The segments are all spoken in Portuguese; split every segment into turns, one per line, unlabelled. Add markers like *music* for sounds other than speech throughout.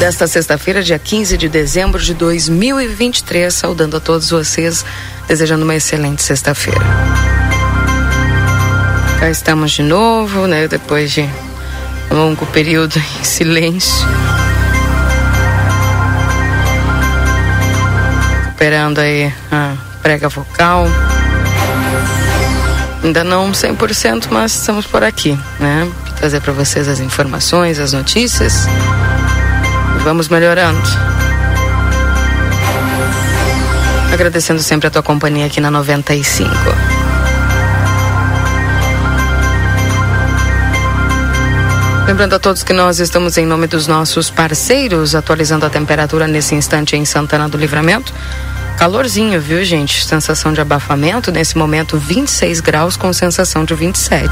desta sexta-feira, dia 15 de dezembro de 2023. Saudando a todos vocês, desejando uma excelente sexta-feira. Cá estamos de novo, né? Depois de um longo período *laughs* em silêncio. Recuperando aí a prega vocal. Ainda não 100%, mas estamos por aqui, né? Trazer para vocês as informações, as notícias vamos melhorando. Agradecendo sempre a tua companhia aqui na 95. Lembrando a todos que nós estamos em nome dos nossos parceiros, atualizando a temperatura nesse instante em Santana do Livramento. Calorzinho, viu, gente? Sensação de abafamento, nesse momento 26 graus com sensação de 27.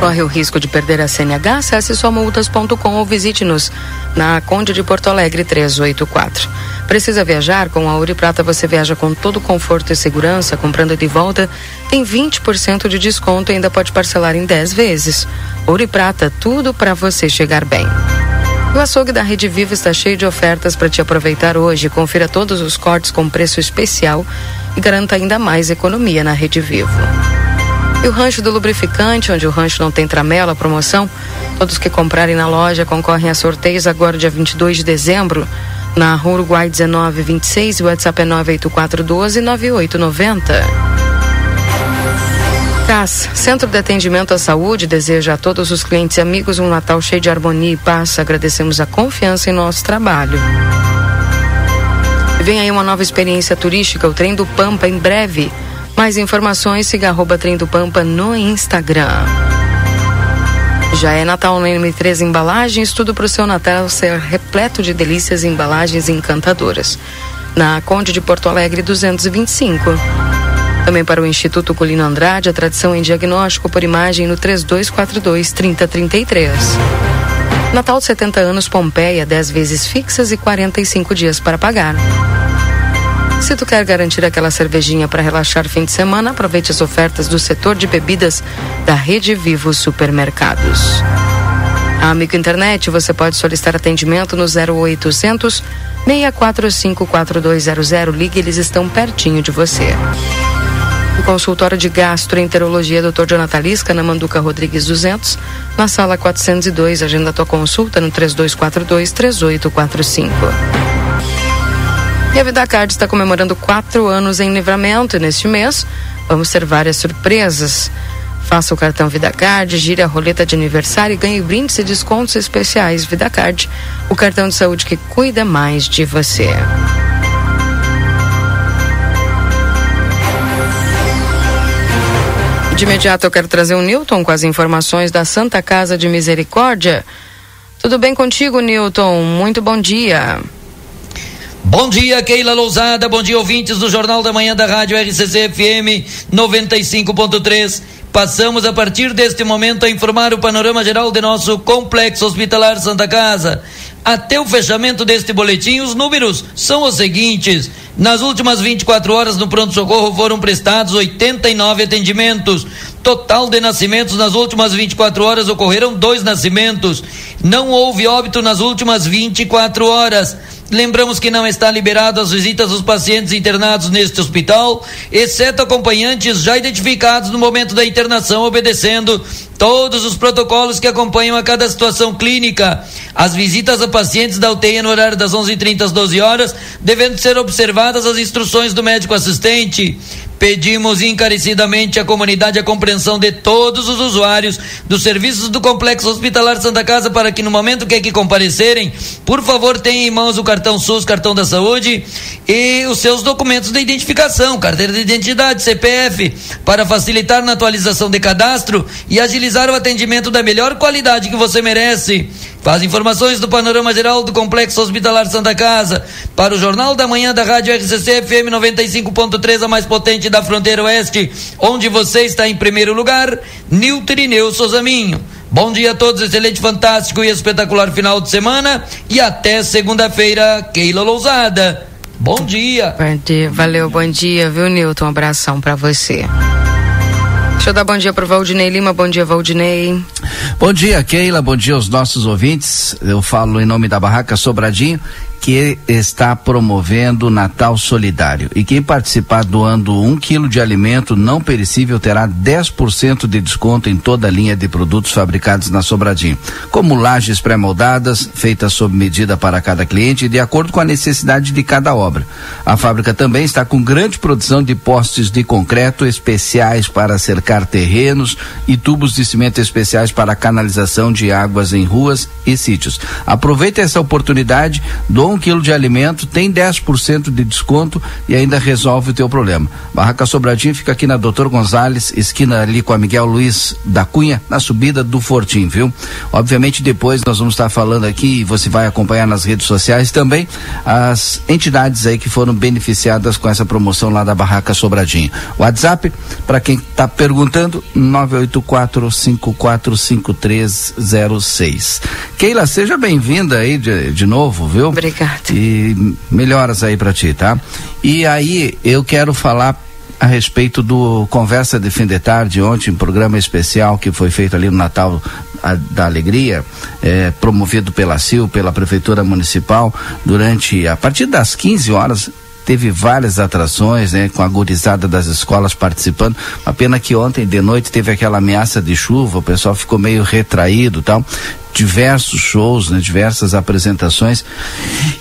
Corre o risco de perder a CNH? Acesse somultas.com ou visite-nos na Conde de Porto Alegre 384. Precisa viajar? Com a Ouro Prata você viaja com todo conforto e segurança. Comprando de volta, tem 20% de desconto e ainda pode parcelar em 10 vezes. Ouro Prata, tudo para você chegar bem. O açougue da Rede Viva está cheio de ofertas para te aproveitar hoje. Confira todos os cortes com preço especial e garanta ainda mais economia na Rede Vivo. E o rancho do lubrificante, onde o rancho não tem tramela, promoção. Todos que comprarem na loja concorrem a sorteios agora, dia 22 de dezembro, na Rua Uruguai 1926 e o WhatsApp é 98412 9890. CAS, Centro de Atendimento à Saúde, deseja a todos os clientes e amigos um Natal cheio de harmonia e paz. Agradecemos a confiança em nosso trabalho. Vem aí uma nova experiência turística, o Trem do Pampa, em breve. Mais informações, siga arroba Trem do Pampa no Instagram. Já é Natal no M3 Embalagens, tudo para o seu Natal ser repleto de delícias e embalagens encantadoras. Na Conde de Porto Alegre 225. Também para o Instituto Colino Andrade, a tradição em diagnóstico por imagem no 3242 3033. Natal 70 anos Pompeia, 10 vezes fixas e 45 dias para pagar. Se tu quer garantir aquela cervejinha para relaxar fim de semana, aproveite as ofertas do setor de bebidas da Rede Vivo Supermercados. Amigo Internet, você pode solicitar atendimento no 0800 645 4200. Ligue, eles estão pertinho de você. O consultório de gastroenterologia Dr. Jonathan Lisca, na Manduca Rodrigues 200, na sala 402. Agenda tua consulta no 3242 3845. E a VidaCard está comemorando quatro anos em livramento e neste mês vamos ter várias surpresas. Faça o cartão VidaCard, gire a roleta de aniversário e ganhe brindes e descontos especiais. VidaCard, o cartão de saúde que cuida mais de você. De imediato eu quero trazer o Newton com as informações da Santa Casa de Misericórdia. Tudo bem contigo, Newton? Muito bom dia.
Bom dia, Keila Lousada. Bom dia, ouvintes do Jornal da Manhã da Rádio RCC FM 95.3. Passamos a partir deste momento a informar o panorama geral de nosso complexo hospitalar Santa Casa. Até o fechamento deste boletim, os números são os seguintes: nas últimas 24 horas no pronto-socorro foram prestados 89 atendimentos. Total de nascimentos nas últimas 24 horas ocorreram dois nascimentos. Não houve óbito nas últimas 24 horas. Lembramos que não está liberado as visitas dos pacientes internados neste hospital, exceto acompanhantes já identificados no momento da internação, obedecendo todos os protocolos que acompanham a cada situação clínica. As visitas a pacientes da UTI no horário das 11:30 às 12 horas, devendo ser observadas as instruções do médico assistente. Pedimos encarecidamente à comunidade a compreensão de todos os usuários dos serviços do Complexo Hospitalar Santa Casa para que no momento que aqui comparecerem, por favor, tenham em mãos o cartão SUS, cartão da saúde e os seus documentos de identificação, carteira de identidade, CPF, para facilitar na atualização de cadastro e agilizar o atendimento da melhor qualidade que você merece. Faz informações do panorama geral do Complexo Hospitalar Santa Casa para o Jornal da Manhã da Rádio RCC FM 95.3, a mais potente da fronteira oeste, onde você está em primeiro lugar, Niltrineu Sozaminho. Bom dia a todos, excelente, fantástico e espetacular final de semana e até segunda-feira, Keila Lousada. Bom dia.
Bom dia. Valeu, bom dia, viu, Nilton? Um abração para você. Deixa eu dar bom dia pro Valdinei Lima. Bom dia, Valdinei.
Bom dia, Keila. Bom dia aos nossos ouvintes. Eu falo em nome da Barraca Sobradinho que está promovendo o Natal Solidário. E quem participar doando um quilo de alimento não perecível terá 10% de desconto em toda a linha de produtos fabricados na Sobradinho, como lajes pré-moldadas, feitas sob medida para cada cliente, de acordo com a necessidade de cada obra. A fábrica também está com grande produção de postes de concreto especiais para cercar terrenos e tubos de cimento especiais para canalização de águas em ruas e sítios. Aproveite essa oportunidade, um quilo de alimento, tem 10% de desconto e ainda resolve o teu problema. Barraca Sobradinho fica aqui na Doutor Gonzalez, esquina ali com a Miguel Luiz da Cunha, na subida do Fortim, viu? Obviamente depois nós vamos estar falando aqui e você vai acompanhar nas redes sociais também as entidades aí que foram beneficiadas com essa promoção lá da Barraca Sobradinho. WhatsApp, para quem está perguntando, 984545306. Keila, seja bem-vinda aí de, de novo, viu?
Obrigada. Obrigada.
E melhoras aí para ti, tá? E aí eu quero falar a respeito do Conversa de Fim de Tarde, ontem, um programa especial que foi feito ali no Natal a, da Alegria, é, promovido pela CIL, pela Prefeitura Municipal, durante, a partir das 15 horas, teve várias atrações, né, com a gurizada das escolas participando. Uma pena que ontem de noite teve aquela ameaça de chuva, o pessoal ficou meio retraído, tal diversos shows, né, diversas apresentações.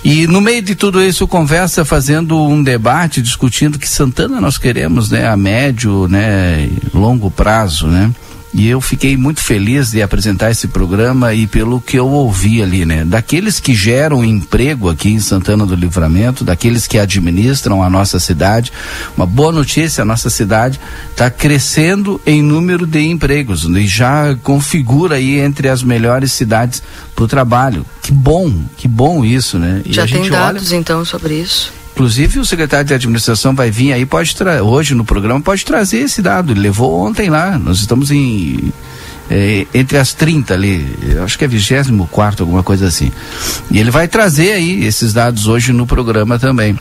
E no meio de tudo isso, conversa fazendo um debate, discutindo que Santana nós queremos, né, a médio, né, longo prazo, né? E eu fiquei muito feliz de apresentar esse programa e pelo que eu ouvi ali, né? Daqueles que geram emprego aqui em Santana do Livramento, daqueles que administram a nossa cidade. Uma boa notícia, a nossa cidade está crescendo em número de empregos e já configura aí entre as melhores cidades para o trabalho. Que bom, que bom isso, né?
E já tem dados olha... então sobre isso?
Inclusive o secretário de administração vai vir aí, pode hoje no programa, pode trazer esse dado. Ele levou ontem lá. Nós estamos em é, entre as 30 ali, acho que é 24, alguma coisa assim. E ele vai trazer aí esses dados hoje no programa também.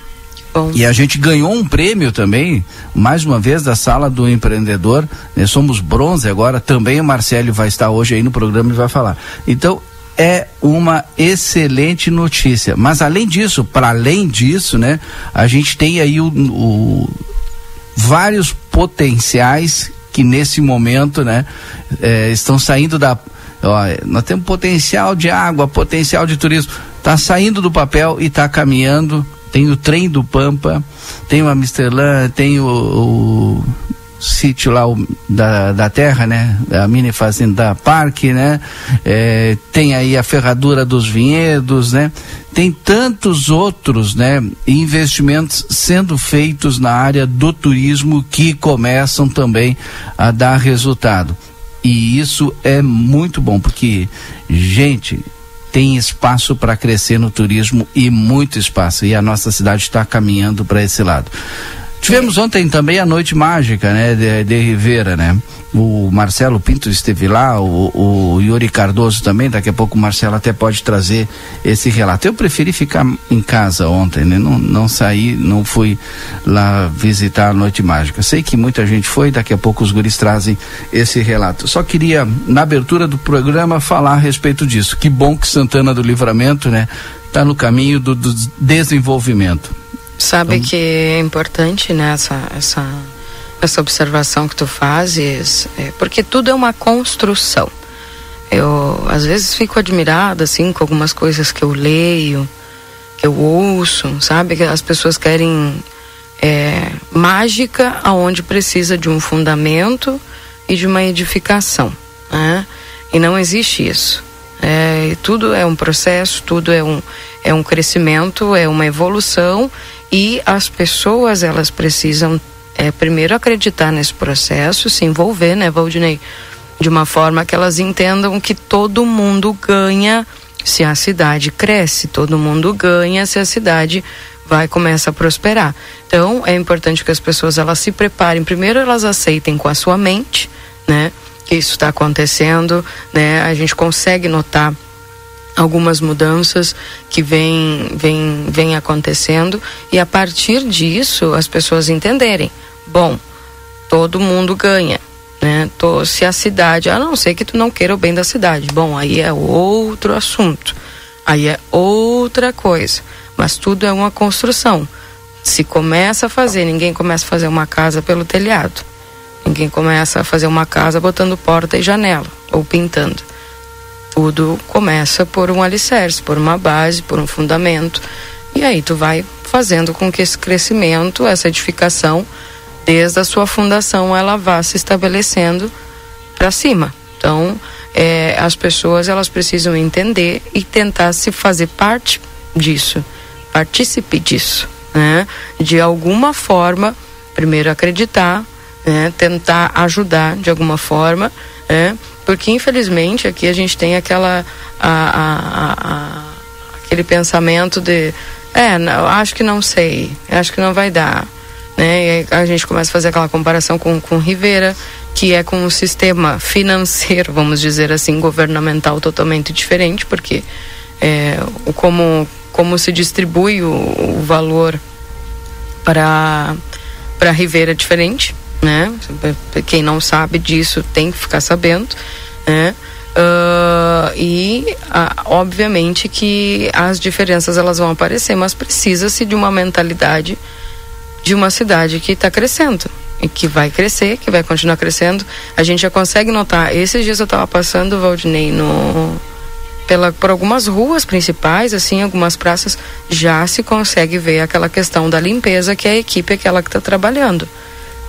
Bom. E a gente ganhou um prêmio também, mais uma vez, da Sala do Empreendedor. Né? Somos bronze agora, também o Marcelo vai estar hoje aí no programa e vai falar. Então, é uma excelente notícia. Mas além disso, para além disso, né, a gente tem aí o, o, vários potenciais que nesse momento, né, é, estão saindo da ó, nós temos potencial de água, potencial de turismo, está saindo do papel e está caminhando. Tem o trem do Pampa, tem o Amsterdã, tem o, o sítio lá o, da, da terra, né? A mini fazenda parque, né? É, tem aí a ferradura dos vinhedos, né? Tem tantos outros, né? Investimentos sendo feitos na área do turismo que começam também a dar resultado. E isso é muito bom, porque, gente, tem espaço para crescer no turismo e muito espaço. E a nossa cidade está caminhando para esse lado. Tivemos ontem também a noite mágica, né, de, de Rivera, né? O Marcelo Pinto esteve lá, o, o, Yuri Cardoso também, daqui a pouco o Marcelo até pode trazer esse relato. Eu preferi ficar em casa ontem, né? Não, não saí, não fui lá visitar a Noite Mágica. Sei que muita gente foi, daqui a pouco os guris trazem esse relato. Só queria, na abertura do programa, falar a respeito disso. Que bom que Santana do Livramento, né, está no caminho do, do desenvolvimento.
Sabe então... que é importante né, essa, essa, essa observação que tu fazes, é, porque tudo é uma construção. Eu às vezes fico admirada assim com algumas coisas que eu leio, que eu ouço, sabe? Que as pessoas querem é, mágica aonde precisa de um fundamento e de uma edificação, né? E não existe isso. É, tudo é um processo, tudo é um, é um crescimento, é uma evolução e as pessoas, elas precisam é, primeiro acreditar nesse processo, se envolver, né, Valdinei? De uma forma que elas entendam que todo mundo ganha se a cidade cresce, todo mundo ganha, se a cidade vai começa a prosperar. Então é importante que as pessoas elas se preparem. Primeiro elas aceitem com a sua mente, né, que isso está acontecendo, né? A gente consegue notar algumas mudanças que vêm vem, vem acontecendo e a partir disso as pessoas entenderem, bom, todo mundo ganha, né? Tô, se a cidade, a não ser que tu não queira o bem da cidade, bom, aí é outro assunto, aí é outra coisa, mas tudo é uma construção. Se começa a fazer, ninguém começa a fazer uma casa pelo telhado, ninguém começa a fazer uma casa botando porta e janela ou pintando tudo começa por um alicerce, por uma base, por um fundamento. E aí tu vai fazendo com que esse crescimento, essa edificação, desde a sua fundação, ela vá se estabelecendo para cima. Então, é, as pessoas elas precisam entender e tentar se fazer parte disso, partícipe disso, né? De alguma forma, primeiro acreditar, né? tentar ajudar de alguma forma, né? Porque infelizmente aqui a gente tem aquela a, a, a, aquele pensamento de é, não, acho que não sei, acho que não vai dar. Né? A gente começa a fazer aquela comparação com, com Rivera, que é com um sistema financeiro, vamos dizer assim, governamental totalmente diferente, porque é, como, como se distribui o, o valor para para Rivera é diferente, né? Quem não sabe disso tem que ficar sabendo, né? Uh, e uh, obviamente que as diferenças elas vão aparecer, mas precisa-se de uma mentalidade de uma cidade que está crescendo e que vai crescer, que vai continuar crescendo. A gente já consegue notar. Esses dias eu estava passando, Valdinei, no pela, por algumas ruas principais, assim, algumas praças, já se consegue ver aquela questão da limpeza que é a equipe aquela que está trabalhando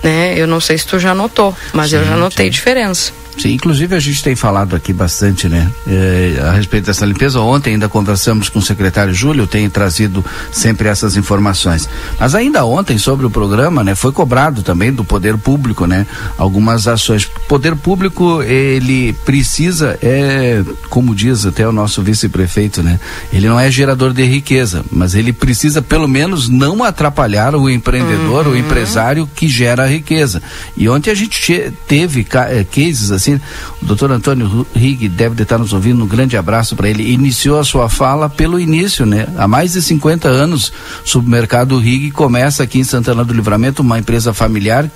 né? Eu não sei se tu já notou, mas sim, eu já notei sim. diferença.
Sim, inclusive a gente tem falado aqui bastante, né, é, a respeito dessa limpeza. Ontem ainda conversamos com o secretário Júlio, tem trazido sempre essas informações. Mas ainda ontem sobre o programa, né, foi cobrado também do poder público, né, algumas ações. O poder público ele precisa, é, como diz até o nosso vice-prefeito, né, ele não é gerador de riqueza, mas ele precisa pelo menos não atrapalhar o empreendedor, uhum. o empresário que gera riqueza. E ontem a gente teve é, cases assim. O doutor Antônio Rig deve estar nos ouvindo. Um grande abraço para ele. Iniciou a sua fala pelo início, né? Há mais de 50 anos, o supermercado Rig começa aqui em Santana do Livramento, uma empresa familiar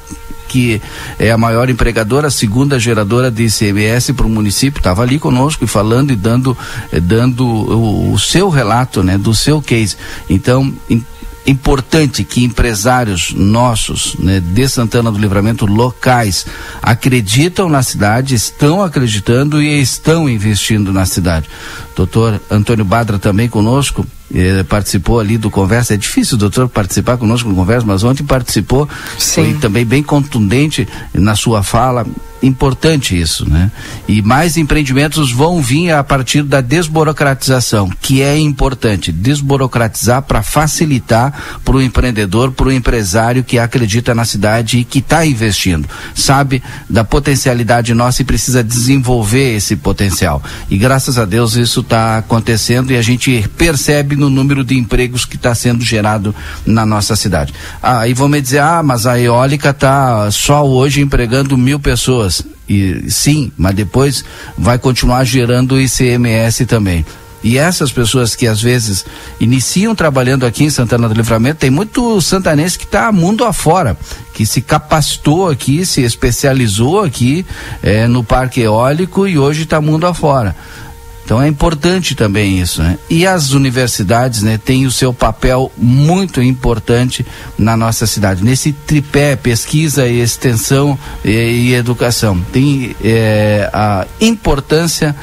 que é a maior empregadora, a segunda geradora de ICMS para o município, estava ali conosco e falando e dando, eh, dando o, o, seu relato, né, do seu case. Então, importante que empresários nossos né, de Santana do Livramento locais acreditam na cidade, estão acreditando e estão investindo na cidade. Doutor Antônio Badra também conosco, eh, participou ali do conversa. É difícil doutor participar conosco no conversa, mas ontem participou, Sim. foi também bem contundente na sua fala. Importante isso, né? E mais empreendimentos vão vir a partir da desburocratização, que é importante. Desburocratizar para facilitar para o empreendedor, para o empresário que acredita na cidade e que está investindo. Sabe da potencialidade nossa e precisa desenvolver esse potencial. E graças a Deus isso está acontecendo e a gente percebe no número de empregos que está sendo gerado na nossa cidade. Aí ah, vão me dizer, ah, mas a eólica está só hoje empregando mil pessoas. E sim, mas depois vai continuar gerando ICMS também. E essas pessoas que às vezes iniciam trabalhando aqui em Santana do Livramento, tem muito santanense que está mundo afora, que se capacitou aqui, se especializou aqui é, no parque eólico e hoje está mundo afora. Então é importante também isso, né? E as universidades, né, têm o seu papel muito importante na nossa cidade. Nesse tripé, pesquisa e extensão e, e educação. Tem é, a importância,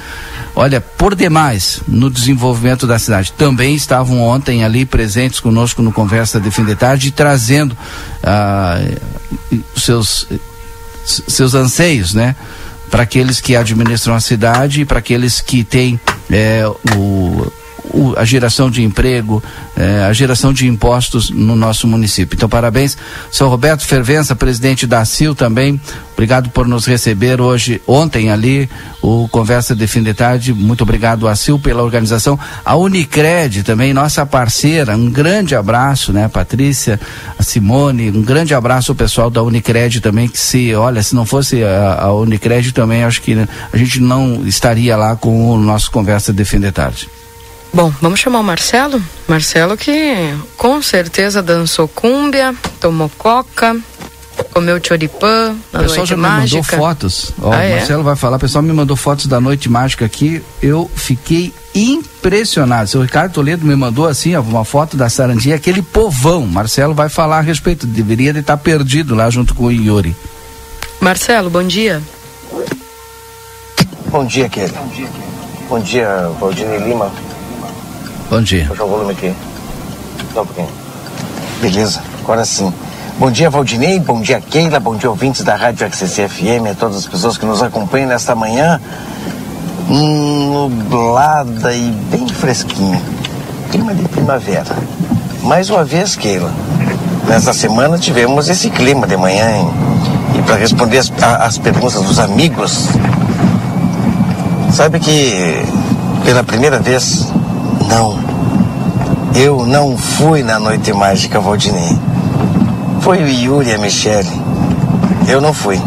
olha, por demais, no desenvolvimento da cidade. Também estavam ontem ali presentes conosco no Conversa de Fim de Tarde, trazendo ah, seus, seus anseios, né? Para aqueles que administram a cidade e para aqueles que têm é, o, o, a geração de emprego, eh, a geração de impostos no nosso município. Então, parabéns, seu Roberto Fervença, presidente da CIL também. Obrigado por nos receber hoje, ontem ali, o Conversa de Fim de Tarde. Muito obrigado a CIL pela organização. A Unicred também, nossa parceira. Um grande abraço, né, Patrícia, a Simone. Um grande abraço ao pessoal da Unicred também, que se, olha, se não fosse a, a Unicred também, acho que a gente não estaria lá com o nosso Conversa de Fim de Tarde.
Bom, vamos chamar o Marcelo? Marcelo que com certeza dançou cúmbia, tomou coca, comeu choripã na
o pessoal já me
mágica.
mandou fotos. Ó,
Ah,
o
é?
Marcelo vai falar. O pessoal me mandou fotos da noite mágica aqui. Eu fiquei impressionado. Seu Ricardo Toledo me mandou assim, ó, uma foto da Sarandinha, aquele povão. Marcelo vai falar a respeito. Deveria de estar perdido lá junto com o Yuri.
Marcelo, bom dia.
Bom dia, Kelly. Bom dia, Valdinei Lima.
Bom dia.
Eu o volume aqui. Só um pouquinho. Beleza, agora sim. Bom dia, Valdinei. Bom dia, Keila. Bom dia, ouvintes da Rádio XCC FM. A todas as pessoas que nos acompanham nesta manhã nublada e bem fresquinha. Clima de primavera. Mais uma vez, Keila. Nesta semana tivemos esse clima de manhã. hein? E para responder as, as perguntas dos amigos, Sabe que pela primeira vez, não. Eu não fui na noite mágica Valdinei. Foi o Yuri e a Michele. Eu não fui.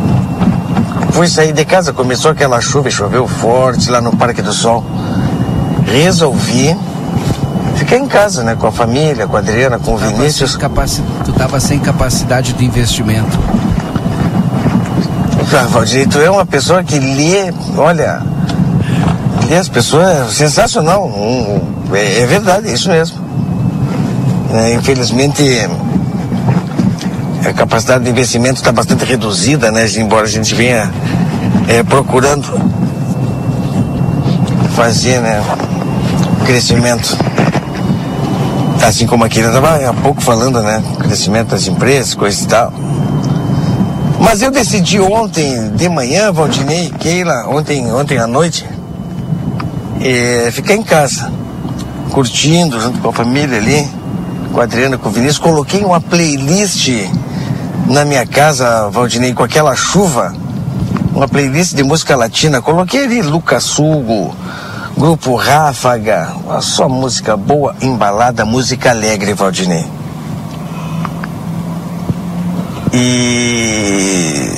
Fui sair de casa, começou aquela chuva, choveu forte lá no Parque do Sol. Resolvi ficar em casa, né? Com a família, com a Adriana, com o Vinícius.
Tava sem capaci- Tu estava sem capacidade de investimento.
Ah, Valdir, tu é uma pessoa que lê, olha, lê as pessoas, é sensacional. Um, é, é verdade, é isso mesmo. É, infelizmente, a capacidade de investimento está bastante reduzida, né? Embora a gente venha é, procurando fazer, né, crescimento. Assim como aquele estava há pouco falando, né? Crescimento das empresas, coisa e tal. Mas eu decidi ontem de manhã, Valdinei, Keila, ontem, ontem à noite, eh, ficar em casa, curtindo junto com a família ali, com a Adriana, com o Vinícius. Coloquei uma playlist na minha casa, Valdinei, com aquela chuva, uma playlist de música latina. Coloquei ali Lucas Hugo, Grupo Ráfaga, só música boa, embalada, música alegre, Valdinei. E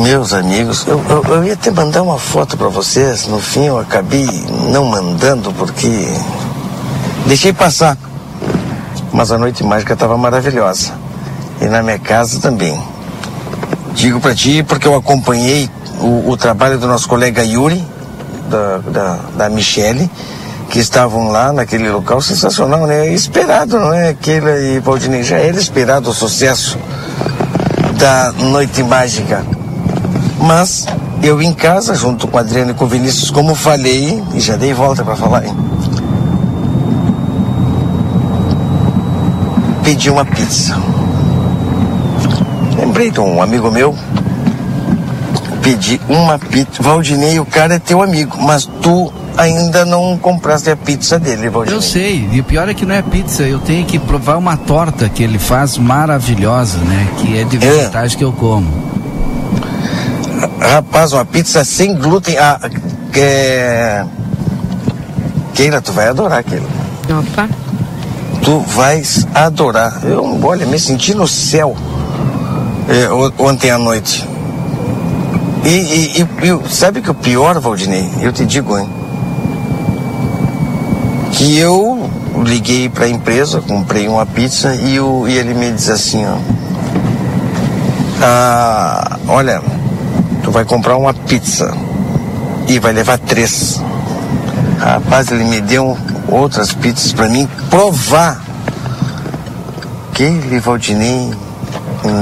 meus amigos, eu, eu, eu ia até mandar uma foto para vocês, no fim eu acabei não mandando porque deixei passar. Mas a noite mágica estava maravilhosa. E na minha casa também. Digo para ti porque eu acompanhei o, o trabalho do nosso colega Yuri, da, da, da Michele, que estavam lá naquele local sensacional, né? Esperado, não é? Aquele e Valdinei, já era esperado o sucesso da Noite Mágica. Mas eu em casa, junto com a Adriana e com Vinícius, como falei, e já dei volta para falar, hein? Pedi uma pizza. Lembrei de um amigo meu, pedi uma pizza. Valdinei, o cara é teu amigo, mas tu ainda não compraste a pizza dele, Valdinei.
Eu sei, e o pior é que não é pizza, eu tenho que provar uma torta que ele faz maravilhosa, né? Que é de
É.
vegetais que eu como.
Rapaz, uma pizza sem glúten. Ah, é... Keila, tu vai adorar, Keila.
Opa.
Tu vais adorar. Eu, olha, me senti no céu é, ontem à noite. E, e- e- sabe que o pior, Valdinei? Eu te digo, hein? Que eu liguei para a empresa, comprei uma pizza e, o, e ele me diz assim, ó. Ah, olha, tu vai comprar uma pizza e vai levar três. Rapaz, ele me deu outras pizzas para mim provar. Que Valdinei,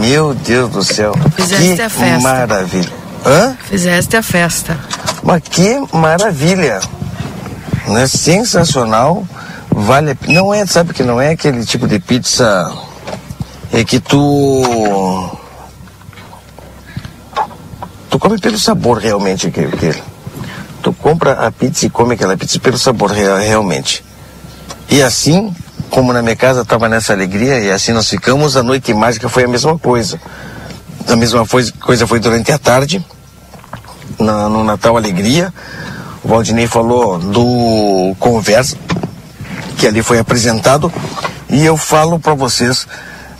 meu Deus do céu.
Fizeste
que
a festa.
maravilha. Hã?
Fizeste a festa.
Mas que maravilha. Não é sensacional. Vale a Não é, sabe que não é aquele tipo de pizza é que tu. Tu come pelo sabor realmente aquele. aquele. Compra a pizza e come aquela pizza pelo sabor rea- realmente. E assim, como na minha casa estava nessa alegria, e assim nós ficamos, a noite mágica foi a mesma coisa. A mesma coisa foi durante a tarde, na, no Natal Alegria. O Valdinei falou do Conversa, que ali foi apresentado, e eu falo para vocês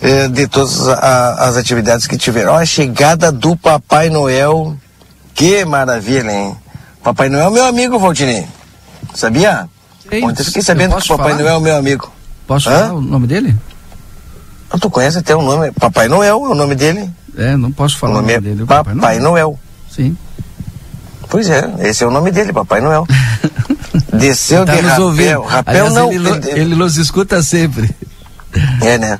eh, de todas a, as atividades que tiveram. a chegada do Papai Noel, que maravilha, hein? Papai Noel é meu amigo, Valdinei. Sabia? Ontem eu fiquei sabendo que o Papai falar? Noel é meu amigo.
Posso Hã? falar o nome dele?
Ah, tu conhece até o nome. Papai Noel é o nome dele.
É, não posso falar
o nome, o nome é dele. Papai, Papai Noel. Noel.
Sim.
Pois é, esse é o nome dele, Papai Noel. *laughs* Desceu tá de rapel. Ouvindo. Rapel Aliás,
não. Ele, ele, ele nos escuta sempre.
É, né?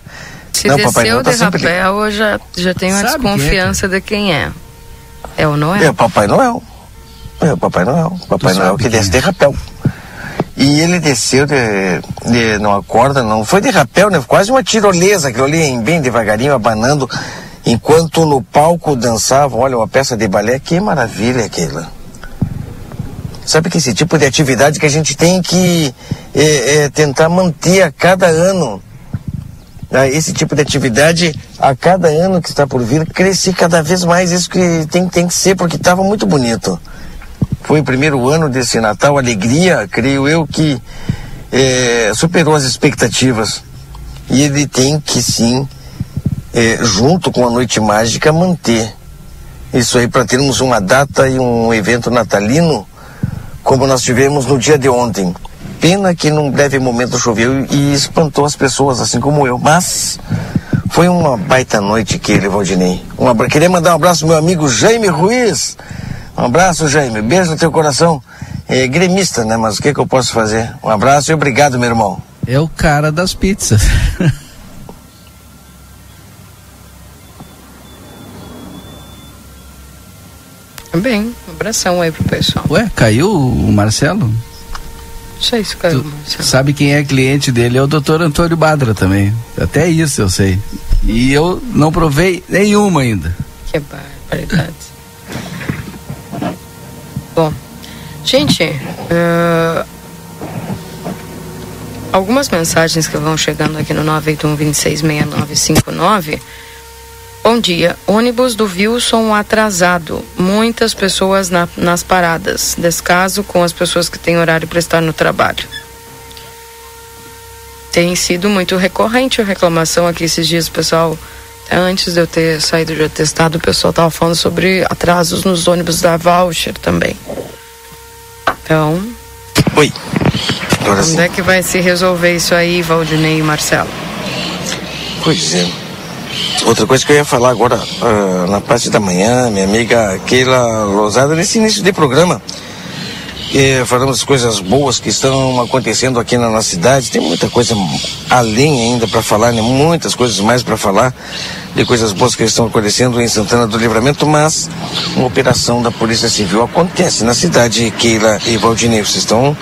Se não, desceu tá de rapel, eu já, já tenho Sabe desconfiança quem é, de quem é. É o Noel?
É o Papai Noel. É o Papai Noel. Papai tu Noel que desce de é. rapel. E ele desceu de, de, numa corda, não foi de rapel, né? Quase uma tirolesa, aquilo ali bem devagarinho, abanando, enquanto no palco dançavam, olha, uma peça de balé, que maravilha aquela. Sabe que esse tipo de atividade que a gente tem que é, é, tentar manter a cada ano. Né? Esse tipo de atividade, a cada ano que está por vir, crescer cada vez mais. Isso que tem, tem que ser, porque estava muito bonito. Foi o primeiro ano desse Natal, alegria, creio eu, que é, superou as expectativas. E ele tem que sim, é, junto com a Noite Mágica, manter isso aí para termos uma data e um evento natalino como nós tivemos no dia de ontem. Pena que num breve momento choveu e espantou as pessoas, assim como eu. Mas foi uma baita noite que ele, Valdinei. Um Queria mandar um abraço ao meu amigo Jaime Ruiz. Um abraço, Jaime. Beijo no teu coração. É gremista, né? Mas o que, que eu posso fazer? Um abraço e obrigado, meu irmão.
É o cara das pizzas. *laughs*
Bem, um abração aí pro pessoal.
Ué, caiu o Marcelo?
Não sei se caiu tu, o Marcelo.
Sabe quem é cliente dele? É o doutor Antônio Badra também. Até isso eu sei. E eu não provei nenhuma ainda.
Que barbaridade. Bom, gente, uh, algumas mensagens que vão chegando aqui no 981 266959 Bom dia. Ônibus do Wilson atrasado. Muitas pessoas na, nas paradas. Descaso com as pessoas que têm horário para estar no trabalho. Tem sido muito recorrente a reclamação aqui esses dias, pessoal. Antes de eu ter saído de atestado, o pessoal estava falando sobre atrasos nos ônibus da Voucher também. Então.
Oi.
Agora Quando é que vai se resolver isso aí, Valdinei e Marcelo?
Pois é. Outra coisa que eu ia falar agora, uh, na parte da manhã, minha amiga Keila Lozada, nesse início de programa, que falamos coisas boas que estão acontecendo aqui na nossa cidade. Tem muita coisa além ainda para falar, né? muitas coisas mais para falar de coisas boas que estão acontecendo em Santana do Livramento, mas uma operação da Polícia Civil acontece na cidade. Keila e Valdinei, vocês estão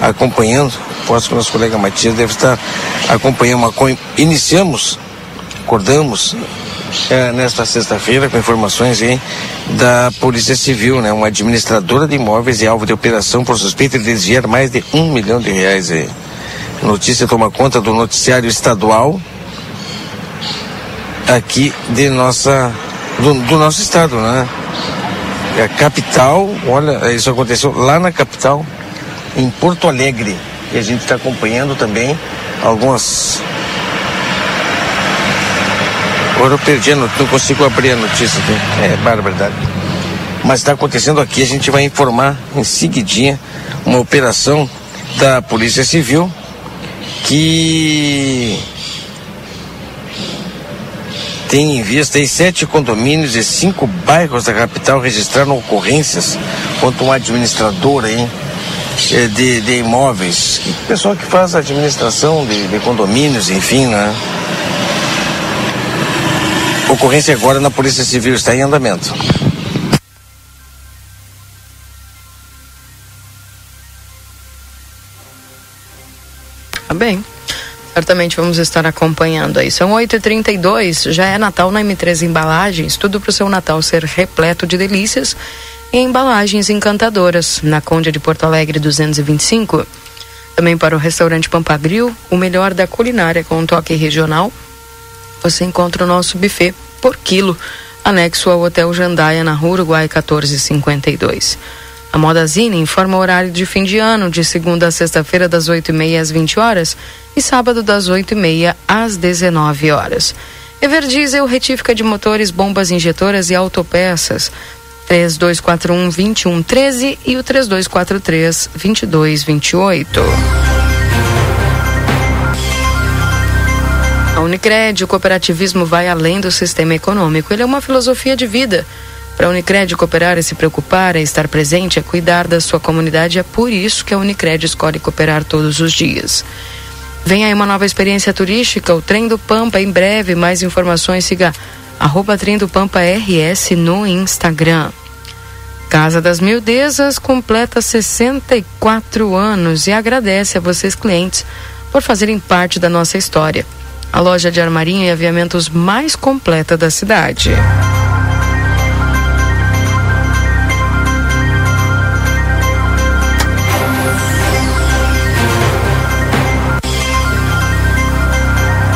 acompanhando? Posso que o nosso colega Matias deve estar acompanhando. Uma... Iniciamos acordamos é, nesta sexta-feira com informações aí da Polícia Civil, né? Uma administradora de imóveis e alvo de operação por suspeita de desviar mais de um milhão de reais aí. Notícia toma conta do noticiário estadual aqui de nossa do, do nosso estado, né? É a capital, olha, isso aconteceu lá na capital, em Porto Alegre. E a gente está acompanhando também algumas Agora eu perdi notícia, não consigo abrir a notícia aqui. É barbaridade. Mas está acontecendo aqui, a gente vai informar em seguidinha uma operação da Polícia Civil que tem em vista aí sete condomínios e cinco bairros da capital registraram ocorrências contra um administrador aí eh, de, de imóveis, pessoal que faz administração de, de condomínios, enfim, né? Ocorrência agora na Polícia Civil está em andamento.
Tá bem. Certamente vamos estar acompanhando aí. São 8h32, já é Natal na M3 Embalagens, tudo para o seu Natal ser repleto de delícias e embalagens encantadoras. Na Conde de Porto Alegre 225 Também para o restaurante Pampagril, o melhor da culinária com um toque regional. Você encontra o nosso buffet por quilo, anexo ao Hotel Jandaia, na Rua Uruguai 1452. A Modazine informa o horário de fim de ano, de segunda a sexta-feira, das 8h30 às 20 horas e sábado, das 8h30 às 19 horas. Everdiesel, retífica de motores, bombas injetoras e autopeças. 3241 2113 e o 3243 2228. A Unicred, o cooperativismo vai além do sistema econômico. Ele é uma filosofia de vida. Para a Unicred cooperar é se preocupar, é estar presente, é cuidar da sua comunidade. É por isso que a Unicred escolhe cooperar todos os dias. Vem aí uma nova experiência turística, o Trem do Pampa. Em breve, mais informações, siga arroba Trem do Pampa RS no Instagram. Casa das Mildezas completa 64 anos e agradece a vocês clientes por fazerem parte da nossa história. A loja de armarinho e aviamentos mais completa da cidade.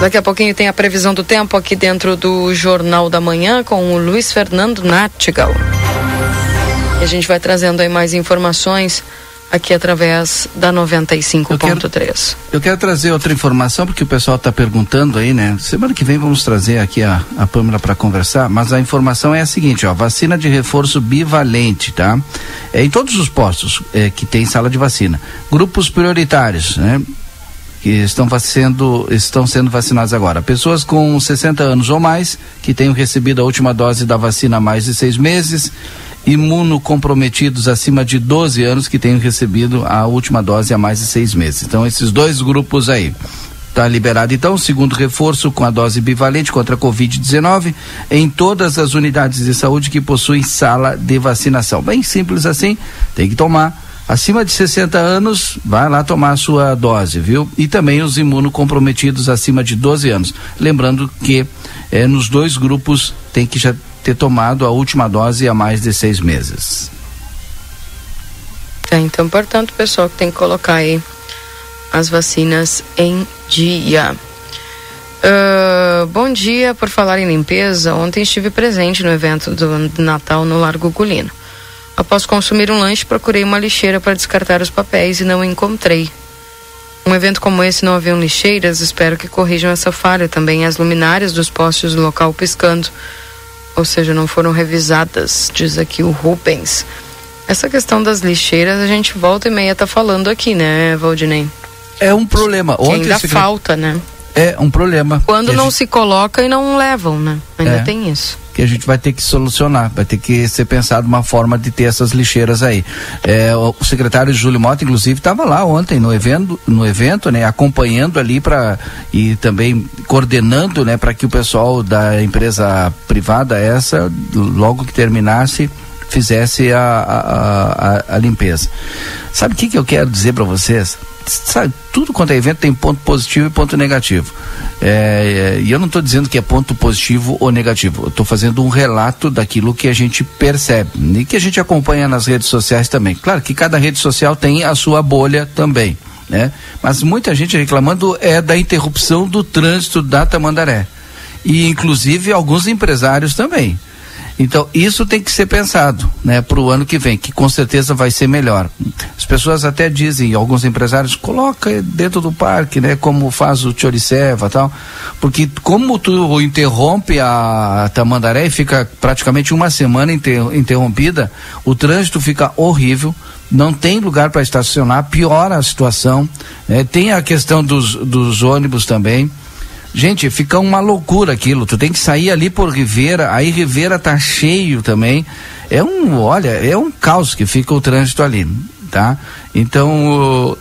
Daqui a pouquinho tem a previsão do tempo aqui dentro do Jornal da Manhã com o Luiz Fernando Nattigal. E a gente vai trazendo aí mais informações aqui através da 95.3.
Eu, eu, quero trazer outra informação, porque o pessoal está perguntando aí, né? Semana que vem vamos trazer aqui a, a Pâmela para conversar, mas a informação é a seguinte, ó, vacina de reforço bivalente, tá? É em todos os postos é, que tem sala de vacina. Grupos prioritários, né? Que estão sendo, estão sendo vacinados agora. Pessoas com 60 anos ou mais, que tenham recebido a última dose da vacina há mais de seis meses, imunocomprometidos acima de 12 anos que tenham recebido a última dose há mais de seis meses. Então, esses dois grupos aí. Está liberado então o segundo reforço com a dose bivalente contra a Covid-19 em todas as unidades de saúde que possuem sala de vacinação. Bem simples assim, tem que tomar acima de 60 anos, vai lá tomar a sua dose, viu? E também os imunocomprometidos acima de 12 anos. Lembrando que eh, nos dois grupos tem que já ter tomado a última dose há mais de seis meses.
É, então, portanto, pessoal que tem que colocar aí as vacinas em dia. Uh, bom dia, por falar em limpeza. Ontem estive presente no evento do Natal no Largo Gulino. Após consumir um lanche, procurei uma lixeira para descartar os papéis e não encontrei. Um evento como esse não haviam lixeiras, espero que corrijam essa falha. Também as luminárias dos postes do local piscando, ou seja, não foram revisadas, diz aqui o Rubens. Essa questão das lixeiras a gente volta e meia tá falando aqui, né, Valdinei?
É um problema.
Ontem ainda falta, né?
É um problema.
Quando não gente... se coloca e não levam, né? Ainda é. tem isso
que a gente vai ter que solucionar, vai ter que ser pensado uma forma de ter essas lixeiras aí. É, o secretário Júlio Mota, inclusive, estava lá ontem no evento, no evento, né, acompanhando ali para e também coordenando, né, para que o pessoal da empresa privada essa, logo que terminasse, fizesse a, a, a, a limpeza. Sabe o que, que eu quero dizer para vocês? Sabe, tudo quanto é evento tem ponto positivo e ponto negativo. É, é, e eu não estou dizendo que é ponto positivo ou negativo. Eu estou fazendo um relato daquilo que a gente percebe e que a gente acompanha nas redes sociais também. Claro que cada rede social tem a sua bolha também, né? Mas muita gente reclamando é da interrupção do trânsito da Tamandaré. E inclusive alguns empresários também. Então, isso tem que ser pensado, né, para o ano que vem, que com certeza vai ser melhor. As pessoas até dizem, alguns empresários, coloca dentro do parque, né, como faz o Choriceva tal, porque como tu interrompe a Tamandaré e fica praticamente uma semana inter, interrompida, o trânsito fica horrível, não tem lugar para estacionar, piora a situação, né, tem a questão dos, dos ônibus também. Gente, fica uma loucura aquilo. Tu tem que sair ali por Rivera, aí Rivera tá cheio também. É um, olha, é um caos que fica o trânsito ali, tá? Então,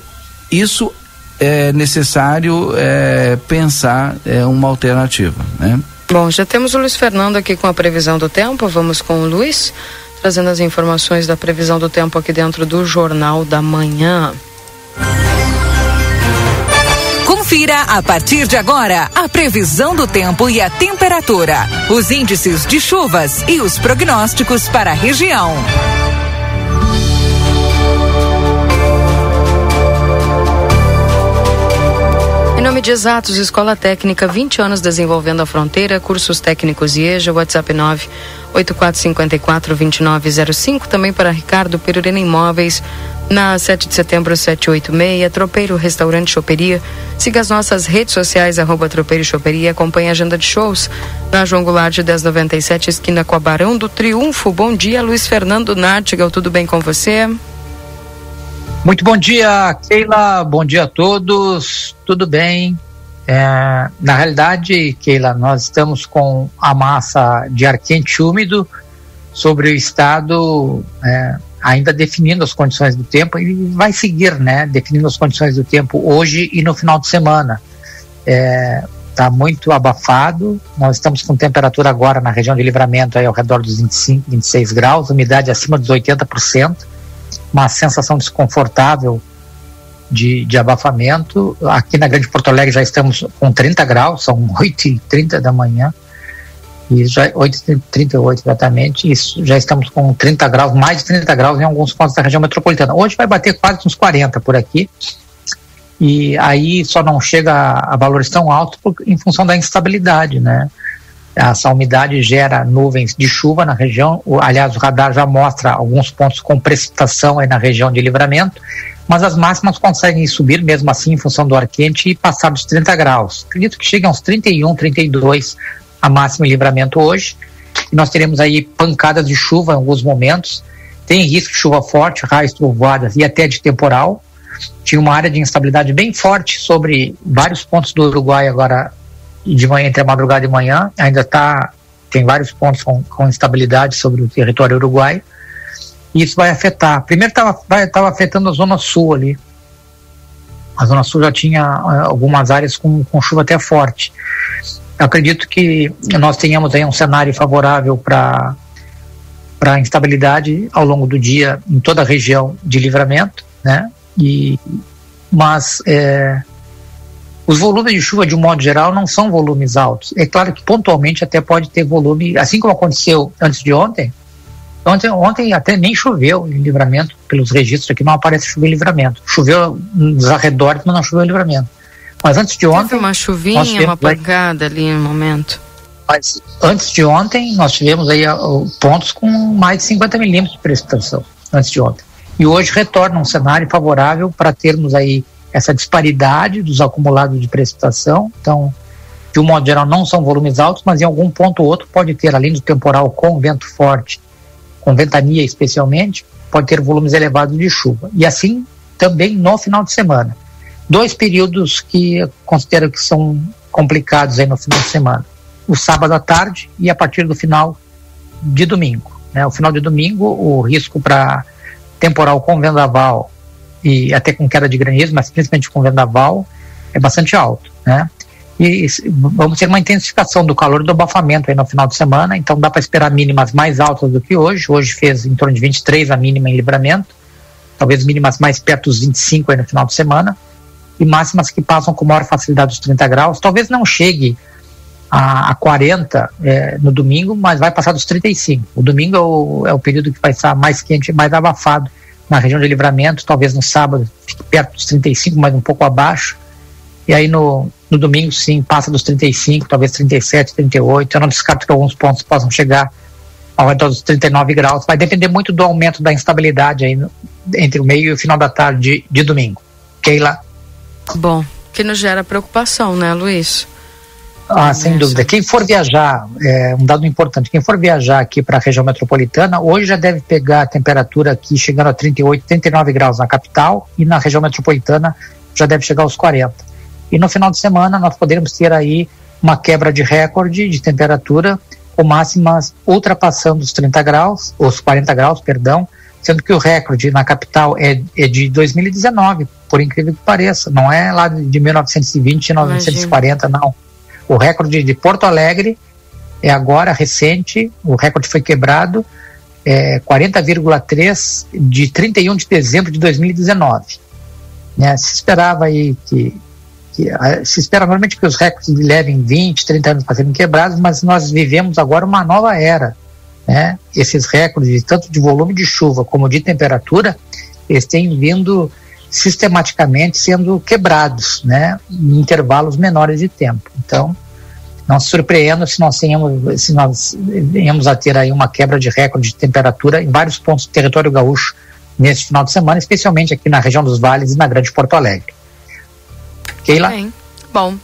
isso é necessário é, pensar é, uma alternativa, né?
Bom, já temos o Luiz Fernando aqui com a previsão do tempo. Vamos com o Luiz, trazendo as informações da previsão do tempo aqui dentro do Jornal da Manhã.
Confira a partir de agora a previsão do tempo e a temperatura, os índices de chuvas e os prognósticos para a região.
nome de Exatos, Escola Técnica, 20 anos desenvolvendo a fronteira, cursos técnicos IEJA, WhatsApp 9 8454-2905, também para Ricardo Perurena Imóveis, na 7 de setembro 786, Tropeiro Restaurante Choperia. Siga as nossas redes sociais, arroba Tropeiro Choperia, acompanhe a agenda de shows na João Goulart de 1097, esquina com a Barão do Triunfo. Bom dia, Luiz Fernando Nartigal, tudo bem com você?
Muito bom dia, Keila. Bom dia a todos. Tudo bem? É, na realidade, Keila, nós estamos com a massa de ar quente úmido sobre o estado, é, ainda definindo as condições do tempo e vai seguir, né? Definindo as condições do tempo hoje e no final de semana. Está é, muito abafado. Nós estamos com temperatura agora na região de livramento aí ao redor dos 25, 26 graus, umidade acima dos 80% uma sensação desconfortável de, de abafamento. Aqui na Grande Porto Alegre já estamos com 30 graus, são 8h30 da manhã, e já 8h38 exatamente, isso, já estamos com 30 graus, mais de 30 graus em alguns pontos da região metropolitana. Hoje vai bater quase uns 40 por aqui, e aí só não chega a, a valores tão altos por, em função da instabilidade, né? essa umidade gera nuvens de chuva na região. O, aliás, o radar já mostra alguns pontos com precipitação aí na região de livramento, mas as máximas conseguem subir mesmo assim em função do ar quente e passar dos 30 graus. Acredito que chegue a uns 31, 32 a máxima em livramento hoje. Nós teremos aí pancadas de chuva em alguns momentos. Tem risco de chuva forte, raios, trovoadas e até de temporal. Tinha uma área de instabilidade bem forte sobre vários pontos do Uruguai agora de manhã, entre a madrugada e manhã, ainda está, tem vários pontos com, com instabilidade sobre o território uruguai, e isso vai afetar. Primeiro estava afetando a zona sul ali. A zona sul já tinha uh, algumas áreas com, com chuva até forte. Acredito que nós tenhamos aí um cenário favorável para para instabilidade ao longo do dia em toda a região de livramento, né? E mas é, os volumes de chuva, de um modo geral, não são volumes altos. É claro que pontualmente até pode ter volume, assim como aconteceu antes de ontem. Ontem, ontem até nem choveu em livramento, pelos registros aqui não aparece chuva em livramento. Choveu nos arredores, mas não choveu em livramento. Mas antes de ontem. Teve
uma chuvinha, uma pancada ali no momento.
Mas antes de ontem, nós tivemos aí pontos com mais de 50 milímetros de precipitação, antes de ontem. E hoje retorna um cenário favorável para termos aí essa disparidade dos acumulados de precipitação. Então, de um modo geral, não são volumes altos, mas em algum ponto ou outro pode ter, além do temporal com vento forte, com ventania especialmente, pode ter volumes elevados de chuva. E assim também no final de semana. Dois períodos que eu considero que são complicados aí no final de semana. O sábado à tarde e a partir do final de domingo. Né? O final de domingo, o risco para temporal com vendaval e até com queda de granizo, mas principalmente com vendaval, é bastante alto, né? E vamos ter uma intensificação do calor e do abafamento aí no final de semana, então dá para esperar mínimas mais altas do que hoje. Hoje fez em torno de 23 a mínima em livramento, talvez mínimas mais perto dos 25 aí no final de semana, e máximas que passam com maior facilidade dos 30 graus. Talvez não chegue a, a 40 é, no domingo, mas vai passar dos 35. O domingo é o, é o período que vai estar mais quente mais abafado na região de livramento, talvez no sábado fique perto dos 35, mas um pouco abaixo. E aí no, no domingo, sim, passa dos 35, talvez 37, 38. Eu não descarto que alguns pontos possam chegar ao redor dos 39 graus. Vai depender muito do aumento da instabilidade aí no, entre o meio e o final da tarde de, de domingo. Keila?
Bom, que nos gera preocupação, né, Luiz?
Ah, sem dúvida. Quem for viajar, é, um dado importante, quem for viajar aqui para a região metropolitana, hoje já deve pegar a temperatura aqui chegando a 38, 39 graus na capital e na região metropolitana já deve chegar aos 40. E no final de semana nós poderemos ter aí uma quebra de recorde de temperatura, com máximas ultrapassando os 30 graus, os 40 graus, perdão, sendo que o recorde na capital é, é de 2019, por incrível que pareça, não é lá de 1920 e 1940, não o recorde de Porto Alegre é agora recente, o recorde foi quebrado, é 40,3 de 31 de dezembro de 2019. Né? Se esperava aí que, que se espera normalmente que os recordes levem 20, 30 anos para serem quebrados, mas nós vivemos agora uma nova era. Né? Esses recordes, tanto de volume de chuva como de temperatura, eles têm vindo sistematicamente sendo quebrados, né, em intervalos menores de tempo. Então, não se surpreenda se nós tenhamos, se nós venhamos a ter aí uma quebra de recorde de temperatura em vários pontos do território gaúcho nesse final de semana, especialmente aqui na região dos vales e na Grande Porto Alegre.
Keila? Bem, bom.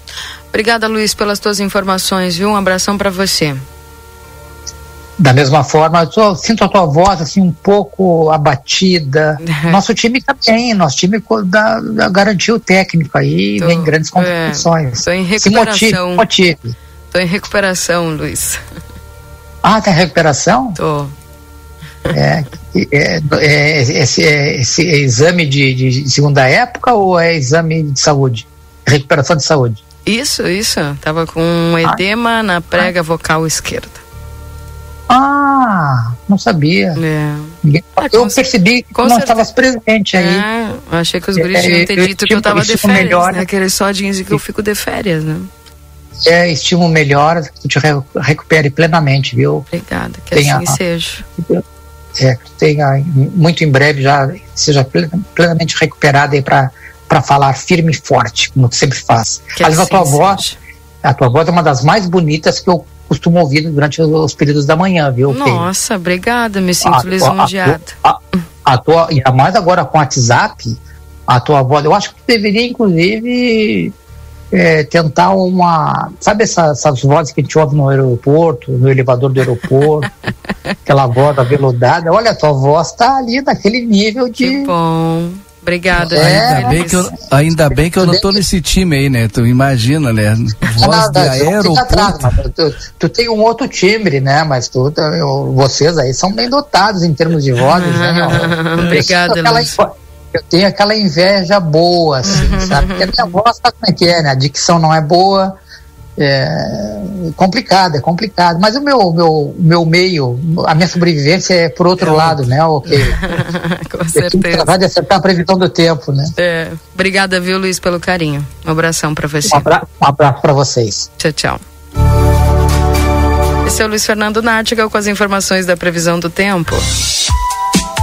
Obrigada, Luiz, pelas tuas informações, viu? Um abração para você.
Da mesma forma, eu tô, sinto a tua voz assim um pouco abatida. *laughs* Nosso time tá bem, nosso time da, da garantiu o técnico aí, tô, vem grandes competições.
Estou é, em recuperação. Se motive. Tô em recuperação, Luiz.
Ah, tá em recuperação?
Tô.
É, é, é, esse, é, esse é exame de, de, segunda época ou é exame de saúde? Recuperação de saúde?
Isso, isso. Tava com um ah. edema ah. na prega vocal esquerda.
Ah, não sabia. É. é eu percebi que não estava presente aí. É,
achei que os guris tinham é, dito que eu estava de férias. Melhor, né? Aquele só dizem que eu fico de férias, né?
é, estímulo melhor, que tu te recupere plenamente, viu?
Obrigada, que tenha, assim seja.
É, que tenha muito em breve já seja plenamente recuperada aí para para falar firme e forte, como tu sempre faz. Que Aliás, assim a tua seja. voz, a tua voz é uma das mais bonitas que eu costumo ouvir durante os períodos da manhã, viu?
Nossa, obrigada, me sinto.
A, a, a, a tua, ainda mais agora com o WhatsApp, a tua voz, eu acho que deveria, inclusive, é, tentar uma. Sabe essa, essas vozes que a gente ouve no aeroporto, no elevador do aeroporto? *laughs* aquela voz aveludada. Olha, a tua voz tá ali naquele nível de.
Que bom. Obrigada.
É, ainda, bem que eu, ainda bem que eu não tô nesse time aí, né? Tu imagina, né?
Voz de aeroporto. Tu, tu, tem um outro timbre, né? Mas tu, eu, vocês aí são bem dotados em termos de vozes, né? *laughs*
Obrigada,
eu tenho aquela inveja boa, assim, sabe? *laughs* Porque a minha voz sabe como é que é, né? A dicção não é boa, é complicado, é complicado. Mas o meu, meu, meu meio, a minha sobrevivência é por outro é lado, né? Ok. *laughs*
Com certeza.
Vai de acertar a previsão do tempo, né?
É. Obrigada, viu, Luiz, pelo carinho. Um abração para você.
Um, abra um abraço para vocês.
Tchau, tchau. Esse é o Luiz Fernando Nática com as informações da previsão do tempo.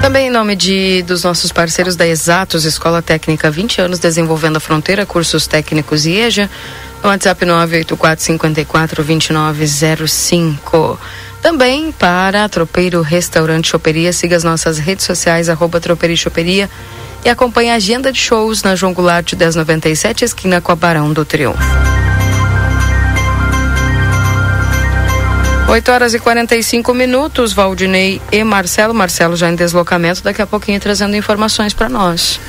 Também em nome de dos nossos parceiros da Exatos, Escola Técnica 20 anos desenvolvendo a fronteira, cursos técnicos e EJA, no WhatsApp 984 54 2905. Também para Tropeiro Restaurante Choperia, siga as nossas redes sociais, arroba Tropeiro e Choperia e acompanhe a agenda de shows na João Goulart 1097, esquina com a Barão do Triunfo. 8 horas e 45 minutos, Valdinei e Marcelo. Marcelo já em deslocamento, daqui a pouquinho trazendo informações para nós.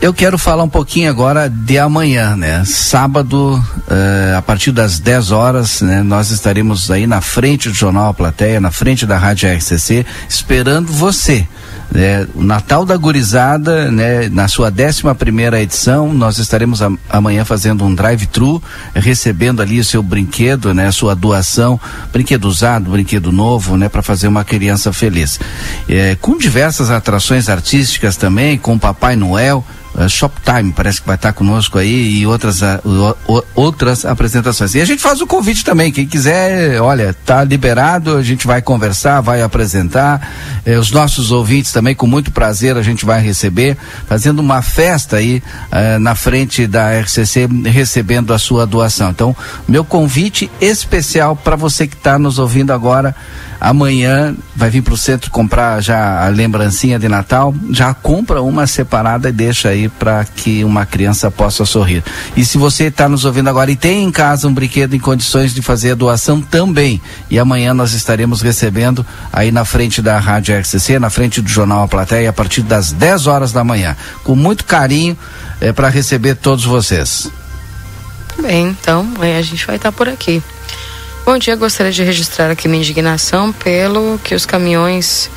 Eu quero falar um pouquinho agora de amanhã, né? Sábado, uh, a partir das 10 horas, né? Nós estaremos aí na frente do Jornal A Plateia, na frente da Rádio RCC, esperando você. É, o Natal da Gurizada, né, na sua 11 primeira edição, nós estaremos amanhã fazendo um drive-thru, recebendo ali o seu brinquedo, né, sua doação, brinquedo usado, brinquedo novo, né, para fazer uma criança feliz. É, com diversas atrações artísticas também, com Papai Noel, uh, Shoptime parece que vai estar conosco aí e outras, uh, outras apresentações. E a gente faz o convite também, quem quiser, olha, tá liberado, a gente vai conversar, vai apresentar, eh, os nossos ouvintes também, com muito prazer, a gente vai receber, fazendo uma festa aí uh, na frente da RCC, recebendo a sua doação. Então, meu convite especial para você que está nos ouvindo agora, Amanhã vai vir para o centro comprar já a lembrancinha de Natal, já compra uma separada e deixa aí para que uma criança possa sorrir. E se você está nos ouvindo agora e tem em casa um brinquedo em condições de fazer a doação também, e amanhã nós estaremos recebendo aí na frente da Rádio RCC, na frente do Jornal A Plateia, a partir das 10 horas da manhã, com muito carinho é, para receber todos vocês.
Bem, então, a gente vai estar tá por aqui. Bom dia, gostaria de registrar aqui minha indignação pelo que os caminhões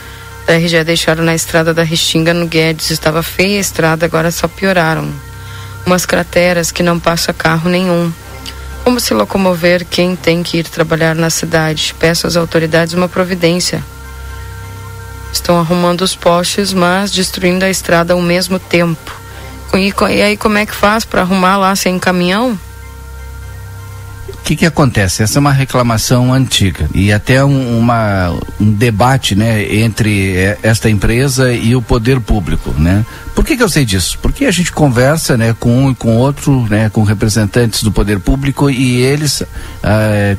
da RGE deixaram na estrada da Restinga no Guedes. Estava feia a estrada, agora só pioraram. Umas crateras que não passa carro nenhum. Como se locomover quem tem que ir trabalhar na cidade? Peço às autoridades uma providência. Estão arrumando os postes, mas destruindo a estrada ao mesmo tempo. E, e aí como é que faz para arrumar lá sem caminhão?
O que, que acontece? Essa é uma reclamação antiga e até um, uma, um debate né, entre eh, esta empresa e o poder público. Né? Por que, que eu sei disso? Porque a gente conversa né, com um e com outro, né, com representantes do poder público e eles, uh,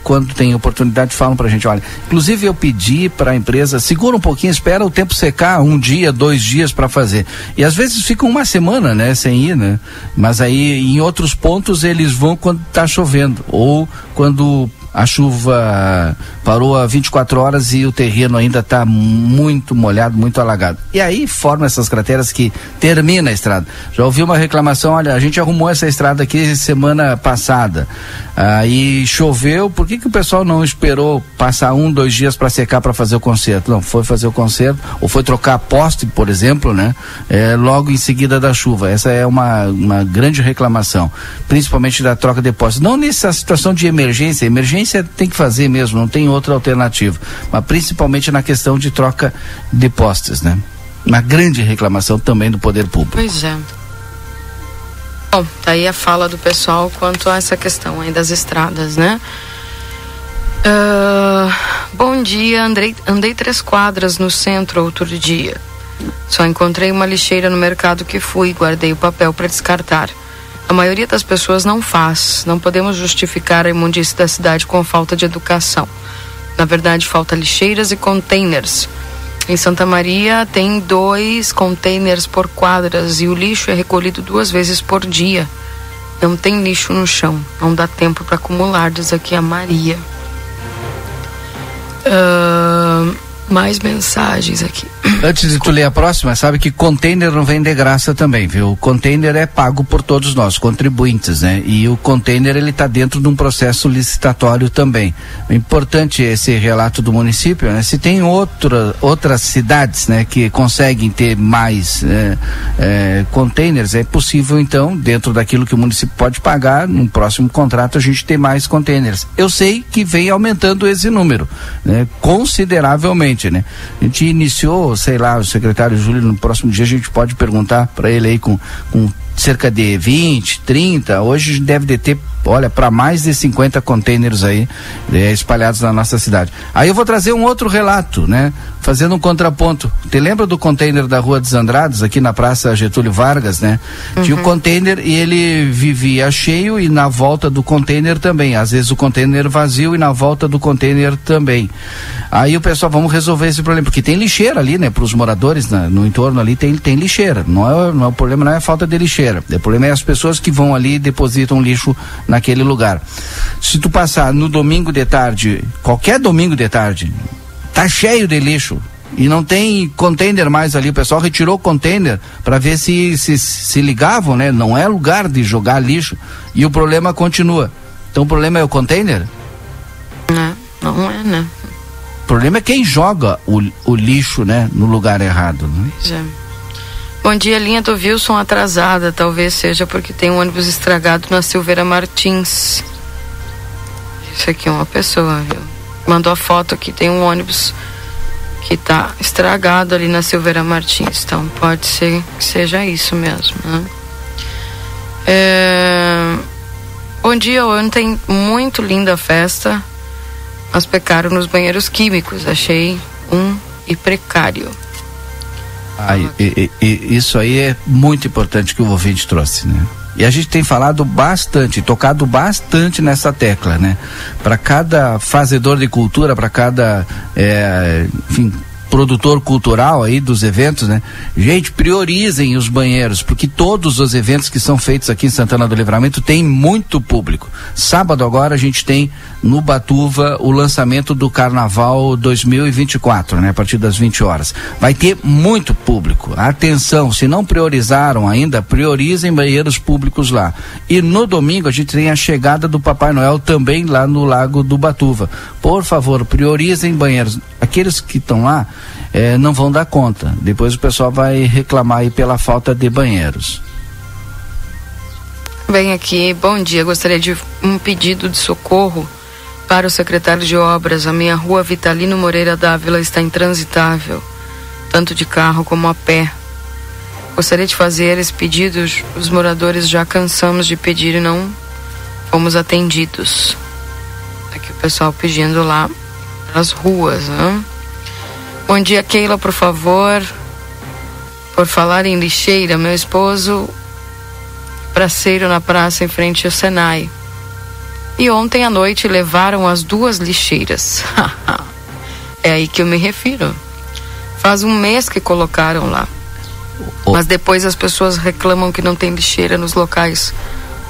quando tem oportunidade, falam para a gente: olha, inclusive eu pedi para a empresa, segura um pouquinho, espera o tempo secar, um dia, dois dias para fazer. E às vezes ficam uma semana né, sem ir, né? mas aí em outros pontos eles vão quando está chovendo ou quando a chuva parou a 24 horas e o terreno ainda está muito molhado, muito alagado. E aí forma essas crateras que termina a estrada. Já ouvi uma reclamação, olha, a gente arrumou essa estrada aqui semana passada. Aí choveu, por que, que o pessoal não esperou passar um, dois dias para secar para fazer o conserto? Não, foi fazer o conserto, ou foi trocar poste, por exemplo, né? É, logo em seguida da chuva. Essa é uma, uma grande reclamação, principalmente da troca de postes. Não nessa situação de emergência, emergência tem que fazer mesmo, não tem outra alternativa, mas principalmente na questão de troca de postes, né? Uma grande reclamação também do poder público.
Pois é. Bom, tá aí a fala do pessoal quanto a essa questão aí das estradas, né? Uh, bom dia, andei, andei três quadras no centro outro dia. Só encontrei uma lixeira no mercado que fui, guardei o papel para descartar. A maioria das pessoas não faz. Não podemos justificar a imundície da cidade com falta de educação. Na verdade, falta lixeiras e containers. Em Santa Maria tem dois containers por quadras e o lixo é recolhido duas vezes por dia. Não tem lixo no chão, não dá tempo para acumular, diz aqui a Maria. Uh, mais mensagens aqui.
Antes de tu ler a próxima, sabe que container não vem de graça também, viu? O container é pago por todos nós, contribuintes, né? E o container ele está dentro de um processo licitatório também. Importante esse relato do município, né? Se tem outra, outras cidades, né, que conseguem ter mais é, é, containers, é possível então, dentro daquilo que o município pode pagar, no próximo contrato a gente ter mais containers. Eu sei que vem aumentando esse número, né? Consideravelmente, né? A gente iniciou, sei lá, o secretário Júlio, no próximo dia a gente pode perguntar para ele aí com, com cerca de 20, 30, hoje deve de ter, olha, para mais de 50 containers aí é, espalhados na nossa cidade. Aí eu vou trazer um outro relato, né? Fazendo um contraponto. Te lembra do container da Rua dos Andrados, aqui na Praça Getúlio Vargas, né? Uhum. Tinha o um container e ele vivia cheio e na volta do container também. Às vezes o container vazio e na volta do container também. Aí o pessoal, vamos resolver esse problema, porque tem lixeira ali, né? Para os moradores na, no entorno ali tem, tem lixeira. Não é, não é o problema, não é a falta de lixeira. O problema é as pessoas que vão ali e depositam lixo naquele lugar. Se tu passar no domingo de tarde, qualquer domingo de tarde, tá cheio de lixo e não tem container mais ali. O pessoal retirou o container para ver se, se se ligavam, né? Não é lugar de jogar lixo e o problema continua. Então o problema é o container?
Não, não é, né?
O problema é quem joga o, o lixo, né, no lugar errado, né? É.
Bom dia, linha do Wilson atrasada. Talvez seja porque tem um ônibus estragado na Silveira Martins. Isso aqui é uma pessoa, viu? Mandou a foto aqui, tem um ônibus que tá estragado ali na Silveira Martins. Então pode ser que seja isso mesmo, né? É... Bom dia, ontem muito linda a festa, mas pecaram nos banheiros químicos. Achei um e precário.
Ah, e, e, isso aí é muito importante que o ouvinte trouxe, né? E a gente tem falado bastante, tocado bastante nessa tecla, né? Para cada fazedor de cultura, para cada, é, enfim, produtor cultural aí dos eventos, né? Gente, priorizem os banheiros, porque todos os eventos que são feitos aqui em Santana do Livramento tem muito público. Sábado agora a gente tem no Batuva o lançamento do Carnaval 2024, né? A partir das 20 horas. Vai ter muito público. Atenção, se não priorizaram ainda, priorizem banheiros públicos lá. E no domingo a gente tem a chegada do Papai Noel também lá no Lago do Batuva. Por favor, priorizem banheiros. Aqueles que estão lá, é, não vão dar conta. Depois o pessoal vai reclamar aí pela falta de banheiros.
Vem aqui, bom dia. Gostaria de um pedido de socorro para o secretário de obras. A minha rua Vitalino Moreira Dávila está intransitável, tanto de carro como a pé. Gostaria de fazer esse pedido. Os moradores já cansamos de pedir e não fomos atendidos. Aqui o pessoal pedindo lá as ruas, né? Bom dia, Keila, por favor. Por falar em lixeira, meu esposo praceiro na praça em frente ao Senai. E ontem à noite levaram as duas lixeiras. *laughs* é aí que eu me refiro. Faz um mês que colocaram lá. Mas depois as pessoas reclamam que não tem lixeira nos locais.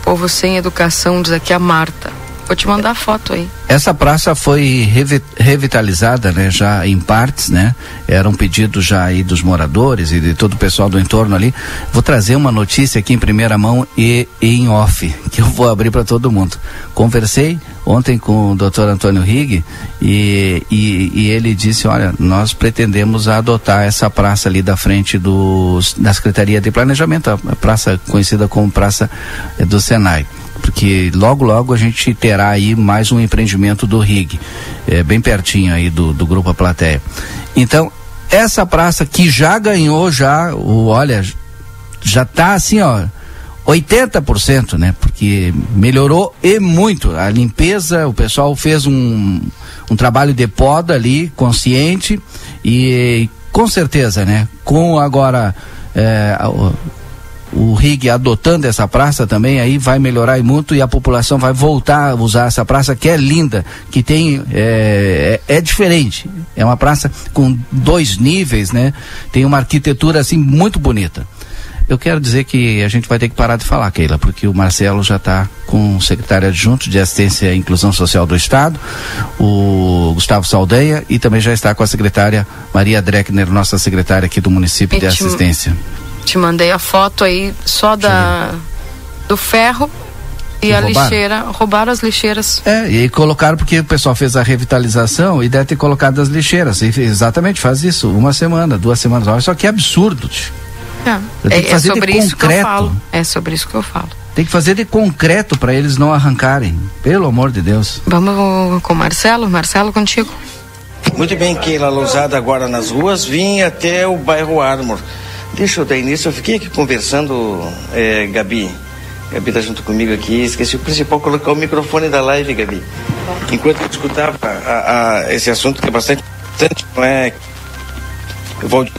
Povo sem educação, diz aqui a Marta. Vou te mandar a foto aí.
Essa praça foi revitalizada, né, já em partes, né? Era um pedido já aí dos moradores e de todo o pessoal do entorno ali. Vou trazer uma notícia aqui em primeira mão e, e em off, *laughs* que eu vou abrir para todo mundo. Conversei ontem com o Dr. Antônio Rigg e, e, e, ele disse, olha, nós pretendemos adotar essa praça ali da frente do, da Secretaria de Planejamento, a praça conhecida como Praça do Senai porque logo logo a gente terá aí mais um empreendimento do RIG, é, bem pertinho aí do, do Grupo A Plateia. Então, essa praça que já ganhou já, o, olha, já está assim, ó, 80%, né? Porque melhorou e muito. A limpeza, o pessoal fez um, um trabalho de poda ali, consciente, e com certeza, né? Com agora é, o RIG adotando essa praça também, aí vai melhorar muito e a população vai voltar a usar essa praça que é linda, que tem é, é, é, diferente. É uma praça com dois níveis, né? Tem uma arquitetura assim muito bonita. Eu quero dizer que a gente vai ter que parar de falar, Keila, porque o Marcelo já está com o secretário adjunto de Assistência e Inclusão Social do Estado, o Gustavo Saldanha, e também já está com a secretária Maria Dreckner, nossa secretária aqui do município de assistência.
Te mandei a foto aí só da do ferro e a roubaram? lixeira, roubaram as lixeiras.
É, e aí colocaram porque o pessoal fez a revitalização e deve ter colocado as lixeiras. E exatamente, faz isso, uma semana, duas semanas. Olha só que absurdo.
É, é, é sobre isso que eu falo. É sobre isso que eu falo.
Tem que fazer de concreto para eles não arrancarem. Pelo amor de Deus.
Vamos com o Marcelo. Marcelo, contigo.
Muito bem, Keila Lousada agora nas ruas. Vim até o bairro Armor. Deixa eu dar início, eu fiquei aqui conversando, é, Gabi. Gabi está junto comigo aqui. Esqueci o principal, colocar o microfone da live, Gabi. Enquanto eu escutava a, a, esse assunto que é bastante importante, não é?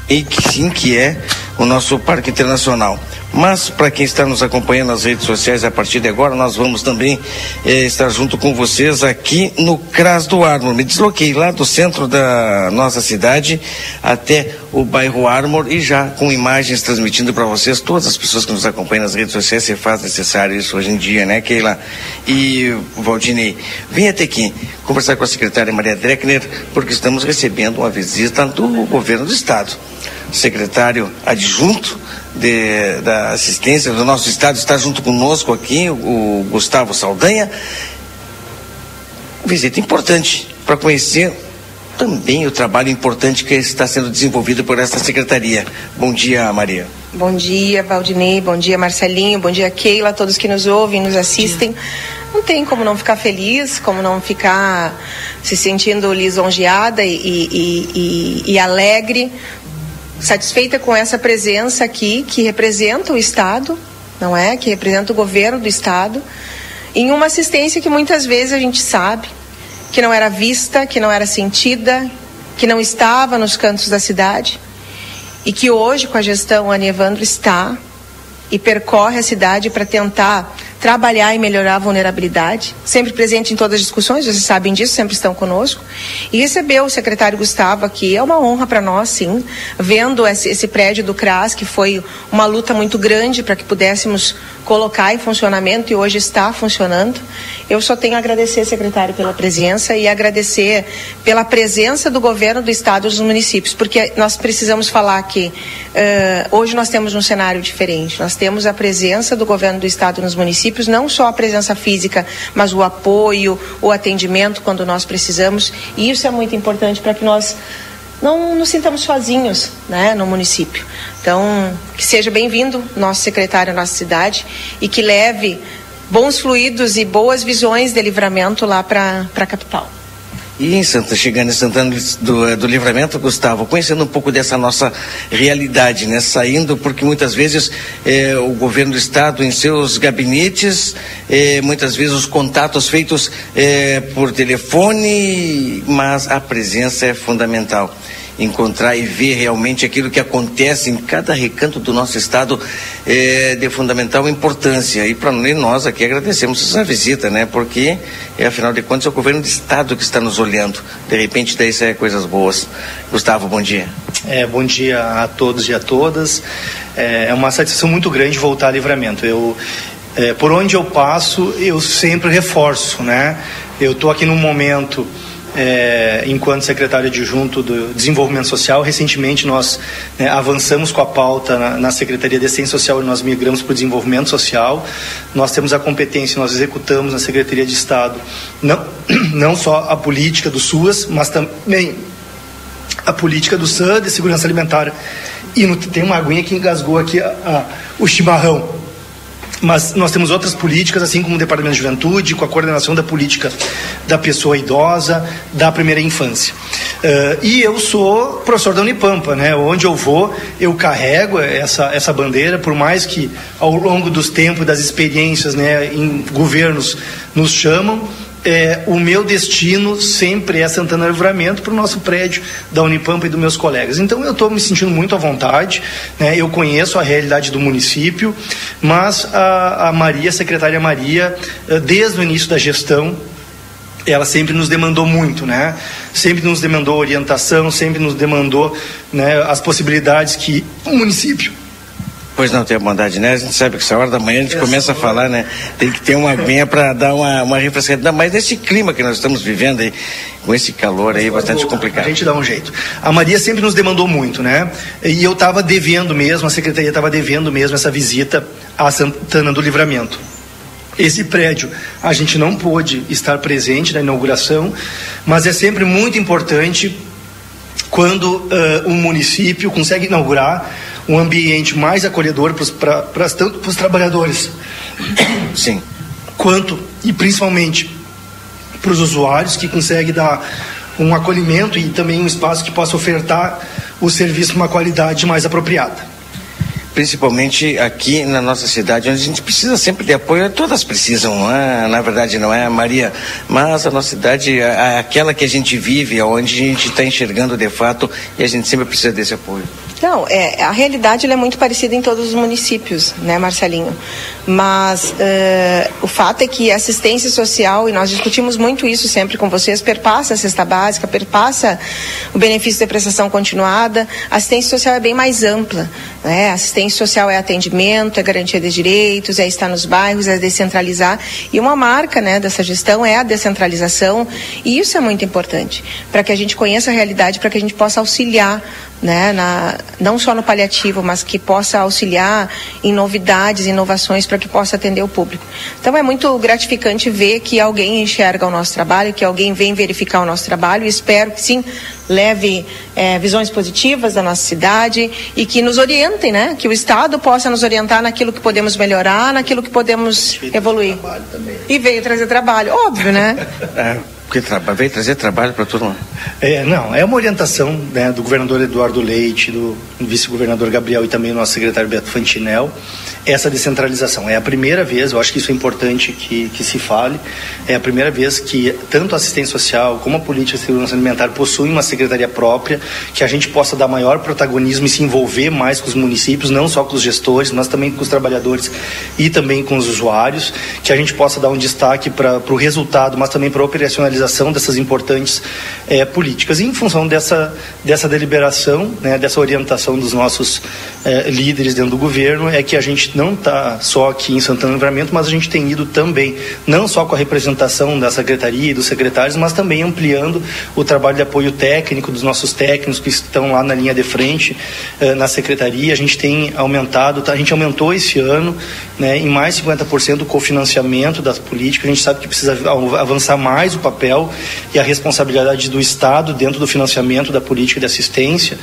Que sim, que é o nosso Parque Internacional. Mas para quem está nos acompanhando nas redes sociais a partir de agora, nós vamos também eh, estar junto com vocês aqui no Cras do Armor. Me desloquei lá do centro da nossa cidade até o bairro Armor e já com imagens transmitindo para vocês, todas as pessoas que nos acompanham nas redes sociais, se faz necessário isso hoje em dia, né, Keila? E Valdinei, venha até aqui conversar com a secretária Maria Dreckner, porque estamos recebendo uma visita do governo do estado. Secretário adjunto de, da assistência do nosso estado está junto conosco aqui, o Gustavo Saldanha. Visita importante para conhecer também o trabalho importante que está sendo desenvolvido por esta secretaria. Bom dia, Maria.
Bom dia, Valdinei. Bom dia, Marcelinho. Bom dia, Keila, todos que nos ouvem, nos assistem. Não tem como não ficar feliz, como não ficar se sentindo lisonjeada e, e, e, e alegre satisfeita com essa presença aqui, que representa o Estado, não é? Que representa o governo do Estado, em uma assistência que muitas vezes a gente sabe que não era vista, que não era sentida, que não estava nos cantos da cidade e que hoje, com a gestão Ana Evandro, está e percorre a cidade para tentar trabalhar e melhorar a vulnerabilidade, sempre presente em todas as discussões, vocês sabem disso, sempre estão conosco. E receber o secretário Gustavo aqui é uma honra para nós, sim, vendo esse, esse, prédio do CRAS, que foi uma luta muito grande para que pudéssemos colocar em funcionamento e hoje está funcionando. Eu só tenho a agradecer, secretário, pela presença e agradecer pela presença do governo do estado e dos municípios, porque nós precisamos falar que uh, hoje nós temos um cenário diferente. Nós temos a presença do governo do estado nos municípios, não só a presença física, mas o apoio, o atendimento quando nós precisamos. E isso é muito importante para que nós não nos sintamos sozinhos né, no município. Então, que seja bem-vindo nosso secretário à nossa cidade e que leve bons fluidos e boas visões de livramento lá para a capital.
E em Santa, chegando em Santana do, eh, do Livramento, Gustavo, conhecendo um pouco dessa nossa realidade, né? Saindo, porque muitas vezes eh, o governo do estado, em seus gabinetes, eh, muitas vezes os contatos feitos eh, por telefone, mas a presença é fundamental encontrar e ver realmente aquilo que acontece em cada recanto do nosso estado é de fundamental importância. E para nós aqui agradecemos essa visita, né? Porque, é, afinal de contas, é o governo do estado que está nos olhando. De repente, daí sai coisas boas. Gustavo, bom dia.
É, bom dia a todos e a todas. É, é uma satisfação muito grande voltar a livramento. Eu, é, por onde eu passo, eu sempre reforço, né? Eu estou aqui num momento é, enquanto secretário adjunto do Desenvolvimento Social. Recentemente nós né, avançamos com a pauta na, na, Secretaria de Assistência Social e nós migramos para o Desenvolvimento Social. Nós temos a competência, nós executamos na Secretaria de Estado não, *clears throat* não só a política do SUAS, mas também a política do SAN de segurança alimentar. E no, tem uma aguinha que engasgou aqui a, a, o chimarrão mas nós temos outras políticas, assim como o Departamento de Juventude, com a coordenação da política da pessoa idosa, da primeira infância. Uh, e eu sou professor da Unipampa, né? Onde eu vou, eu carrego essa, essa bandeira, por mais que ao longo dos tempos, das experiências, né, em governos nos chamam, é, o meu destino sempre é Santana Livramento para o nosso prédio da Unipampa e dos meus colegas. Então eu estou me sentindo muito à vontade, né? eu conheço a realidade do município, mas a, a Maria, a secretária Maria, eh, desde o início da gestão, ela sempre nos demandou muito, né? Sempre nos demandou orientação, sempre nos demandou né, as possibilidades que o município
Pois não, tem a bondade, né? A gente sabe que essa hora da manhã a gente começa a falar, né? Tem que ter uma aguinha para dar uma, uma refrescada. Mas nesse clima que nós estamos vivendo aí, com esse calor aí, bastante complicado.
A gente dá um jeito. A Maria sempre nos demandou muito, né? E eu estava devendo mesmo, a secretaria estava devendo mesmo essa visita a Santana do Livramento. Esse prédio a gente não pôde estar presente na inauguração, mas é sempre muito importante quando uh, um município consegue inaugurar um ambiente mais acolhedor para tanto para os trabalhadores, *coughs*
sim,
quanto e principalmente para os usuários que consegue dar um acolhimento e também um espaço que possa ofertar o serviço com uma qualidade mais apropriada
principalmente aqui na nossa cidade, onde a gente precisa sempre de apoio, todas precisam, é? na verdade não é, Maria, mas a nossa cidade é aquela que a gente vive, onde a gente está enxergando de fato e a gente sempre precisa desse apoio.
Não, é, a realidade é muito parecida em todos os municípios, né, Marcelinho? Mas uh, o fato é que a assistência social, e nós discutimos muito isso sempre com vocês, perpassa a cesta básica, perpassa o benefício de prestação continuada. A assistência social é bem mais ampla. Né? Assistência social é atendimento, é garantia de direitos, é estar nos bairros, é descentralizar. E uma marca né, dessa gestão é a descentralização, e isso é muito importante, para que a gente conheça a realidade, para que a gente possa auxiliar né, na, não só no paliativo, mas que possa auxiliar em novidades, inovações para que possa atender o público. Então é muito gratificante ver que alguém enxerga o nosso trabalho, que alguém vem verificar o nosso trabalho e espero que sim leve é, visões positivas da nossa cidade e que nos orientem, né? Que o Estado possa nos orientar naquilo que podemos melhorar, naquilo que podemos evoluir. E veio trazer trabalho, óbvio, né? *laughs*
Porque veio trazer trabalho para todo mundo.
É, não, é uma orientação né, do governador Eduardo Leite, do vice-governador Gabriel e também do nosso secretário Beto Fantinel, essa descentralização. É a primeira vez, eu acho que isso é importante que, que se fale, é a primeira vez que tanto a assistência social como a política de segurança alimentar possuem uma secretaria própria, que a gente possa dar maior protagonismo e se envolver mais com os municípios, não só com os gestores, mas também com os trabalhadores e também com os usuários, que a gente possa dar um destaque para o resultado, mas também para a operacionalização realização dessas importantes é, políticas. E em função dessa, dessa deliberação, né, dessa orientação dos nossos é, líderes dentro do governo, é que a gente não está só aqui em Santana do Livramento, mas a gente tem ido também, não só com a representação da secretaria e dos secretários, mas também ampliando o trabalho de apoio técnico dos nossos técnicos que estão lá na linha de frente é, na secretaria. A gente tem aumentado, tá, a gente aumentou esse ano né, em mais 50% o cofinanciamento das políticas. A gente sabe que precisa avançar mais o papel papel e a responsabilidade do Estado dentro do financiamento da política de assistência.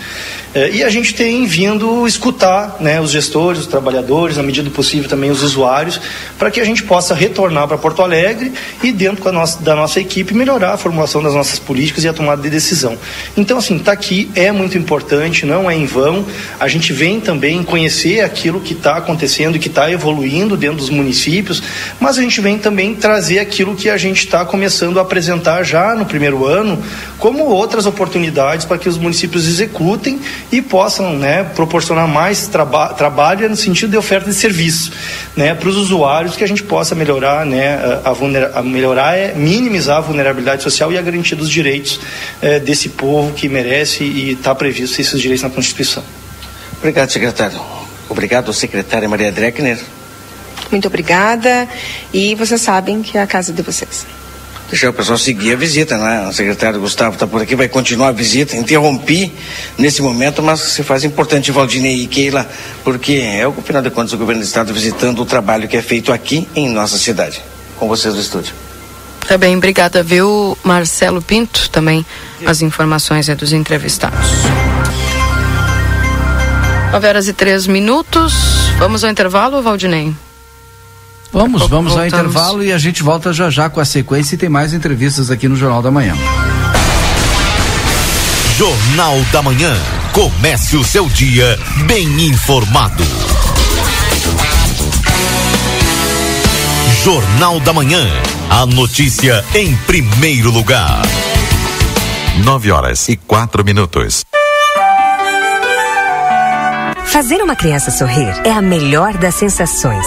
Eh, e a gente tem vindo escutar né, os gestores, os trabalhadores, na medida do possível também os usuários, para que a gente possa retornar para Porto Alegre e, dentro nossa, da nossa equipe, melhorar a formulação das nossas políticas e a tomada de decisão. Então, assim, está aqui, é muito importante, não é em vão. A gente vem também conhecer aquilo que está acontecendo e que está evoluindo dentro dos municípios, mas a gente vem também trazer aquilo que a gente está começando a apresentar já no primeiro ano, como outras oportunidades para que os municípios executem e possam né, proporcionar mais traba trabalho no sentido de oferta de serviço né, para os usuários, que a gente possa melhorar, né, a, a, a melhorar é minimizar a vulnerabilidade social e a garantia dos direitos é, desse povo que merece e está previsto esses direitos na Constituição.
Obrigado, secretário. Obrigado, secretária Maria Dreckner.
Muito obrigada. E vocês sabem que é a casa de vocês.
Deixar o pessoal seguir a visita, né? O secretário Gustavo está por aqui, vai continuar a visita. Interrompi nesse momento, mas se faz importante, Valdinei e Keila, porque é, o final de contas, o governo do estado visitando o trabalho que é feito aqui em nossa cidade. Com vocês do estúdio.
Tá bem, obrigada, viu, Marcelo Pinto, também as informações é dos entrevistados. 9 horas e 3 minutos. Vamos ao intervalo, Valdinei?
Vamos, vamos ao intervalo e a gente volta já já com a sequência e tem mais entrevistas aqui no Jornal da Manhã.
Jornal da Manhã. Comece o seu dia bem informado. Jornal da Manhã. A notícia em primeiro lugar.
9 horas e quatro minutos.
Fazer uma criança sorrir é a melhor das sensações.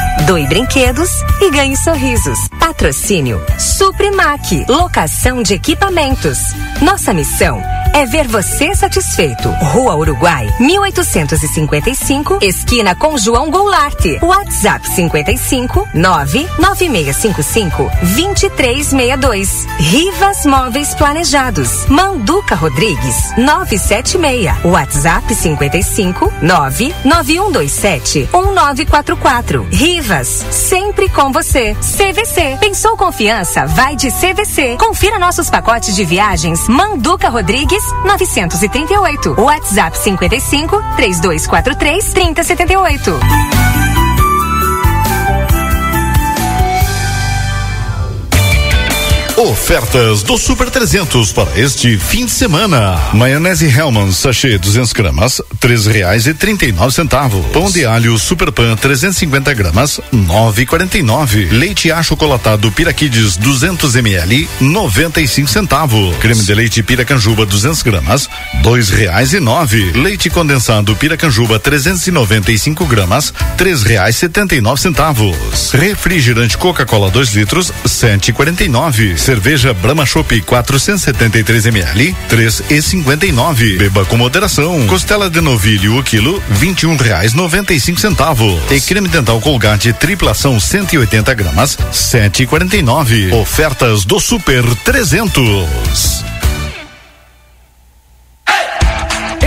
doe brinquedos e ganhe sorrisos. Patrocínio Suprimac, locação de equipamentos. Nossa missão é ver você satisfeito. Rua Uruguai, 1855, esquina com João Goulart. WhatsApp 55 99655 2362. Rivas Móveis Planejados. Manduca Rodrigues, 976. WhatsApp 55 99127 1944. Rivas, sempre com você. CVC. Pensou confiança? Vai de CVC. Confira nossos pacotes de viagens. Manduca Rodrigues 938. WhatsApp 55 3243 3078.
Ofertas do Super 300 para este fim de semana.
Maionese Hellman sachê 200 gramas, três reais e trinta e nove centavos. Pão de alho Super Pan 350 gramas, nove e quarenta e nove. Leite achocolatado Piraquides 200 ml, noventa e cinco centavos. Creme de leite Piracanjuba 200 gramas, dois reais e nove. Leite condensado Piracanjuba 395 gramas, três reais setenta e nove centavos. Refrigerante Coca-Cola 2 litros, sete e quarenta e nove. Cerveja Brahma Chopp 473 ml, três e cinquenta e nove. Beba com moderação. Costela de novilho o quilo, vinte e um reais noventa e cinco centavos. E creme dental Colgate triplação 180 gramas, sete e quarenta e nove. Ofertas do Super 300.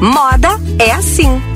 Moda é assim.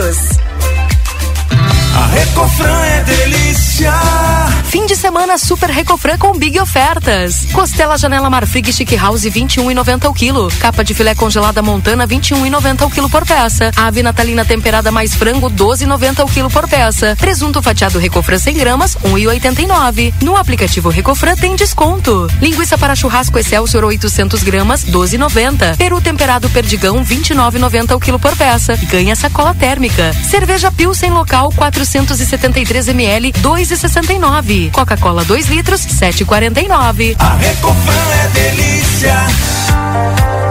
Cruz.
A Recofran é delícia.
Fim de semana Super Recofran com big ofertas. Costela Janela Marfrig Chic House 21,90 o quilo. Capa de filé congelada Montana 21,90 o quilo por peça. Ave natalina temperada mais frango 12,90 o quilo por peça. Presunto fatiado Recofran 100 gramas 1,89. No aplicativo Recofran tem desconto. Linguiça para churrasco Excelsior 800 gramas 12,90. Peru temperado Perdigão 29,90 o quilo por peça. E ganha sacola térmica. Cerveja Pilsen local 473 ml 2,69. Coca-Cola 2 litros 7,49.
A Recofran é delícia.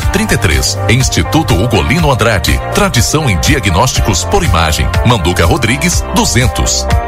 3033. Instituto Ugolino Andrade. Tradição em diagnósticos por imagem. Manduca Rodrigues 200.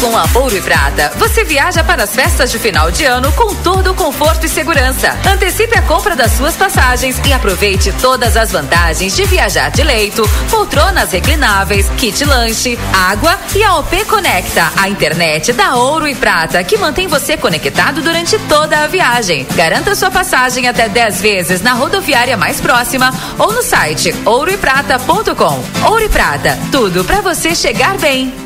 Com a Ouro e Prata, você viaja para as festas de final de ano com todo o conforto e segurança. Antecipe a compra das suas passagens e aproveite todas as vantagens de viajar de leito, poltronas reclináveis, kit lanche, água e a OP Conecta, a internet da Ouro e Prata, que mantém você conectado durante toda a viagem. Garanta sua passagem até 10 vezes na rodoviária mais próxima ou no site ouroeprata.com. Ouro e Prata, tudo para você chegar bem.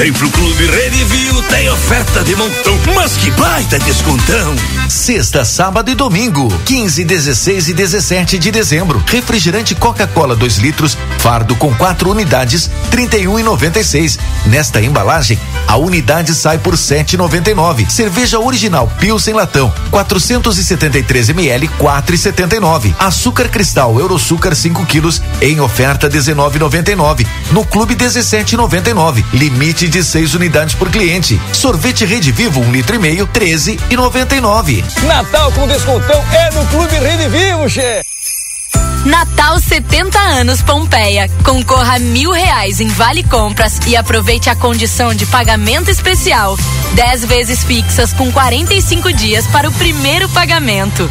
Vem pro Clube Redivio, tem oferta de montão, mas que baita descontão!
Sexta, sábado e domingo, 15, 16 e 17 de dezembro. Refrigerante Coca-Cola 2 litros, fardo com quatro unidades, 31,96. Nesta embalagem, a unidade sai por 7,99. Cerveja original Pilsen latão, 473 ml, 4,79. Açúcar cristal Euroçúcar 5 quilos em oferta 19,99. No Clube 17,99. Limite de 6 unidades por cliente. Sorvete Rede Vivo 1 um litro e meio, 13,99.
Natal com descontão é no Clube Rede Vivo, che. Natal 70 anos Pompeia. Concorra a mil reais em Vale Compras e aproveite a condição de pagamento especial. 10 vezes fixas com 45 dias para o primeiro pagamento.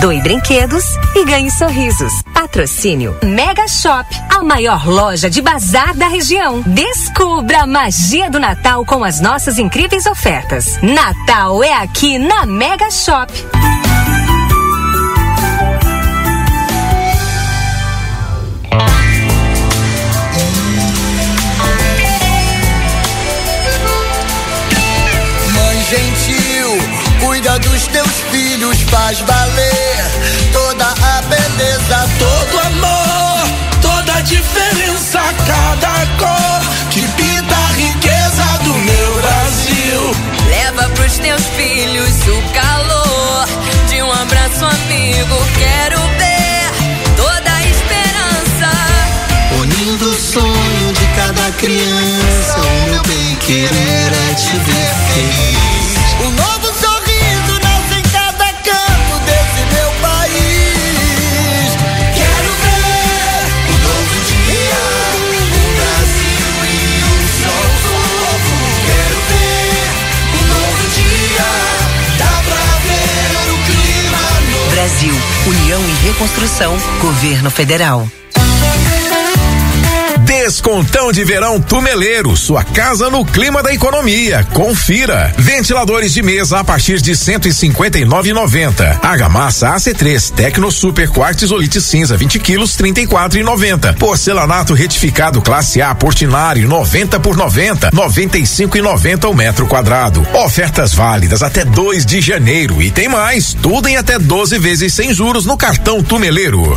doe brinquedos e ganhe sorrisos. Patrocínio Mega Shop, a maior loja de bazar da região. Descubra a magia do Natal com as nossas incríveis ofertas. Natal é aqui na Mega Shop.
Cuida dos teus filhos, faz valer toda a beleza, todo amor, toda a diferença, cada cor que pinta a riqueza do meu Brasil.
Leva pros teus filhos o calor de um abraço amigo. Quero ver toda a esperança.
Unindo o sonho de cada criança, o meu bem querer é te ver feliz. Brasil,
União e Reconstrução, Governo Federal.
Descontão de verão Tumeleiro, sua casa no clima da economia. Confira. Ventiladores de mesa a partir de 159,90. Argamassa AC3 Tecno Super Quartz Isolite cinza 20 quilos 34,90. Porcelanato retificado classe A Portinari 90 por 90 95,90 o metro quadrado. Ofertas válidas até 2 de janeiro e tem mais. Tudo em até 12 vezes sem juros no cartão Tumeleiro.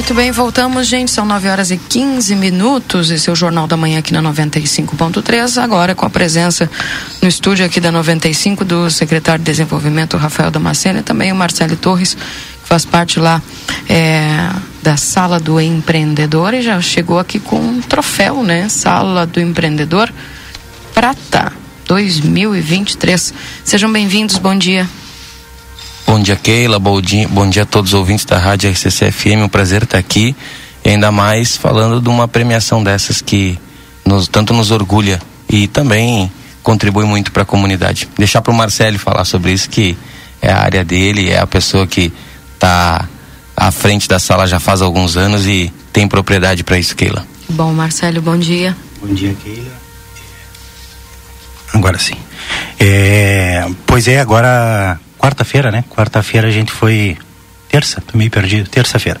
Muito bem, voltamos, gente. São 9 horas e 15 minutos. Esse é o Jornal da Manhã aqui na 95.3. Agora com a presença no estúdio aqui da 95 do secretário de Desenvolvimento, Rafael Damasceno, e também o Marcelo Torres, que faz parte lá é, da Sala do Empreendedor e já chegou aqui com um troféu, né? Sala do Empreendedor Prata 2023. Sejam bem-vindos, bom dia.
Bom dia, Keila. Bom dia, bom dia a todos os ouvintes da Rádio RCC FM. Um prazer estar aqui. E ainda mais falando de uma premiação dessas que nos, tanto nos orgulha e também contribui muito para a comunidade. Deixar para o Marcelo falar sobre isso, que é a área dele, é a pessoa que está à frente da sala já faz alguns anos e tem propriedade para isso, Keila.
Bom, Marcelo, bom dia.
Bom dia, Keila. Agora sim. É, pois é, agora quarta-feira, né? Quarta-feira a gente foi terça, tô meio perdido, terça-feira.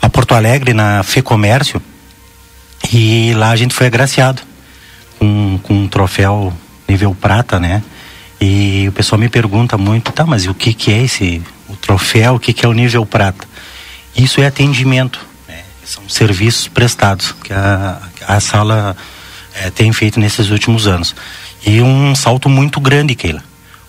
A Porto Alegre na Fecomércio e lá a gente foi agraciado com, com um troféu nível prata, né? E o pessoal me pergunta muito, tá, mas o que que é esse o troféu, o que que é o nível prata? Isso é atendimento, né? são serviços prestados que a, a sala é, tem feito nesses últimos anos. E um salto muito grande, Keila,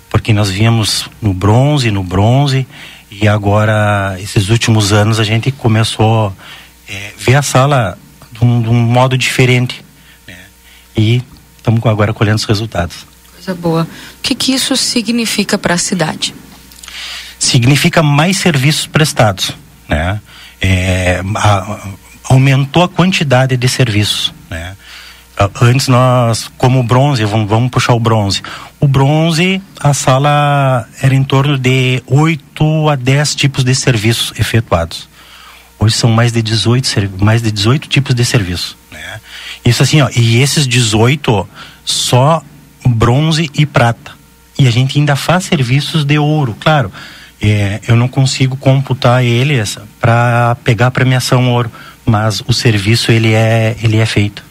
porque nós víamos no bronze, no bronze, e agora, esses últimos anos, a gente começou a é, ver a sala de um, de um modo diferente. Né? E estamos agora colhendo os resultados.
Coisa boa. O que, que isso significa para a cidade?
Significa mais serviços prestados. Né? É, a, aumentou a quantidade de serviços. Né? Antes nós, como bronze, vamos, vamos puxar o bronze. O bronze, a sala era em torno de 8 a 10 tipos de serviços efetuados. Hoje são mais de 18, mais de 18 tipos de serviço. Né? Isso assim, ó, e esses 18 só bronze e prata. E a gente ainda faz serviços de ouro, claro. É, eu não consigo computar eles para pegar a premiação ouro, mas o serviço ele é, ele é feito.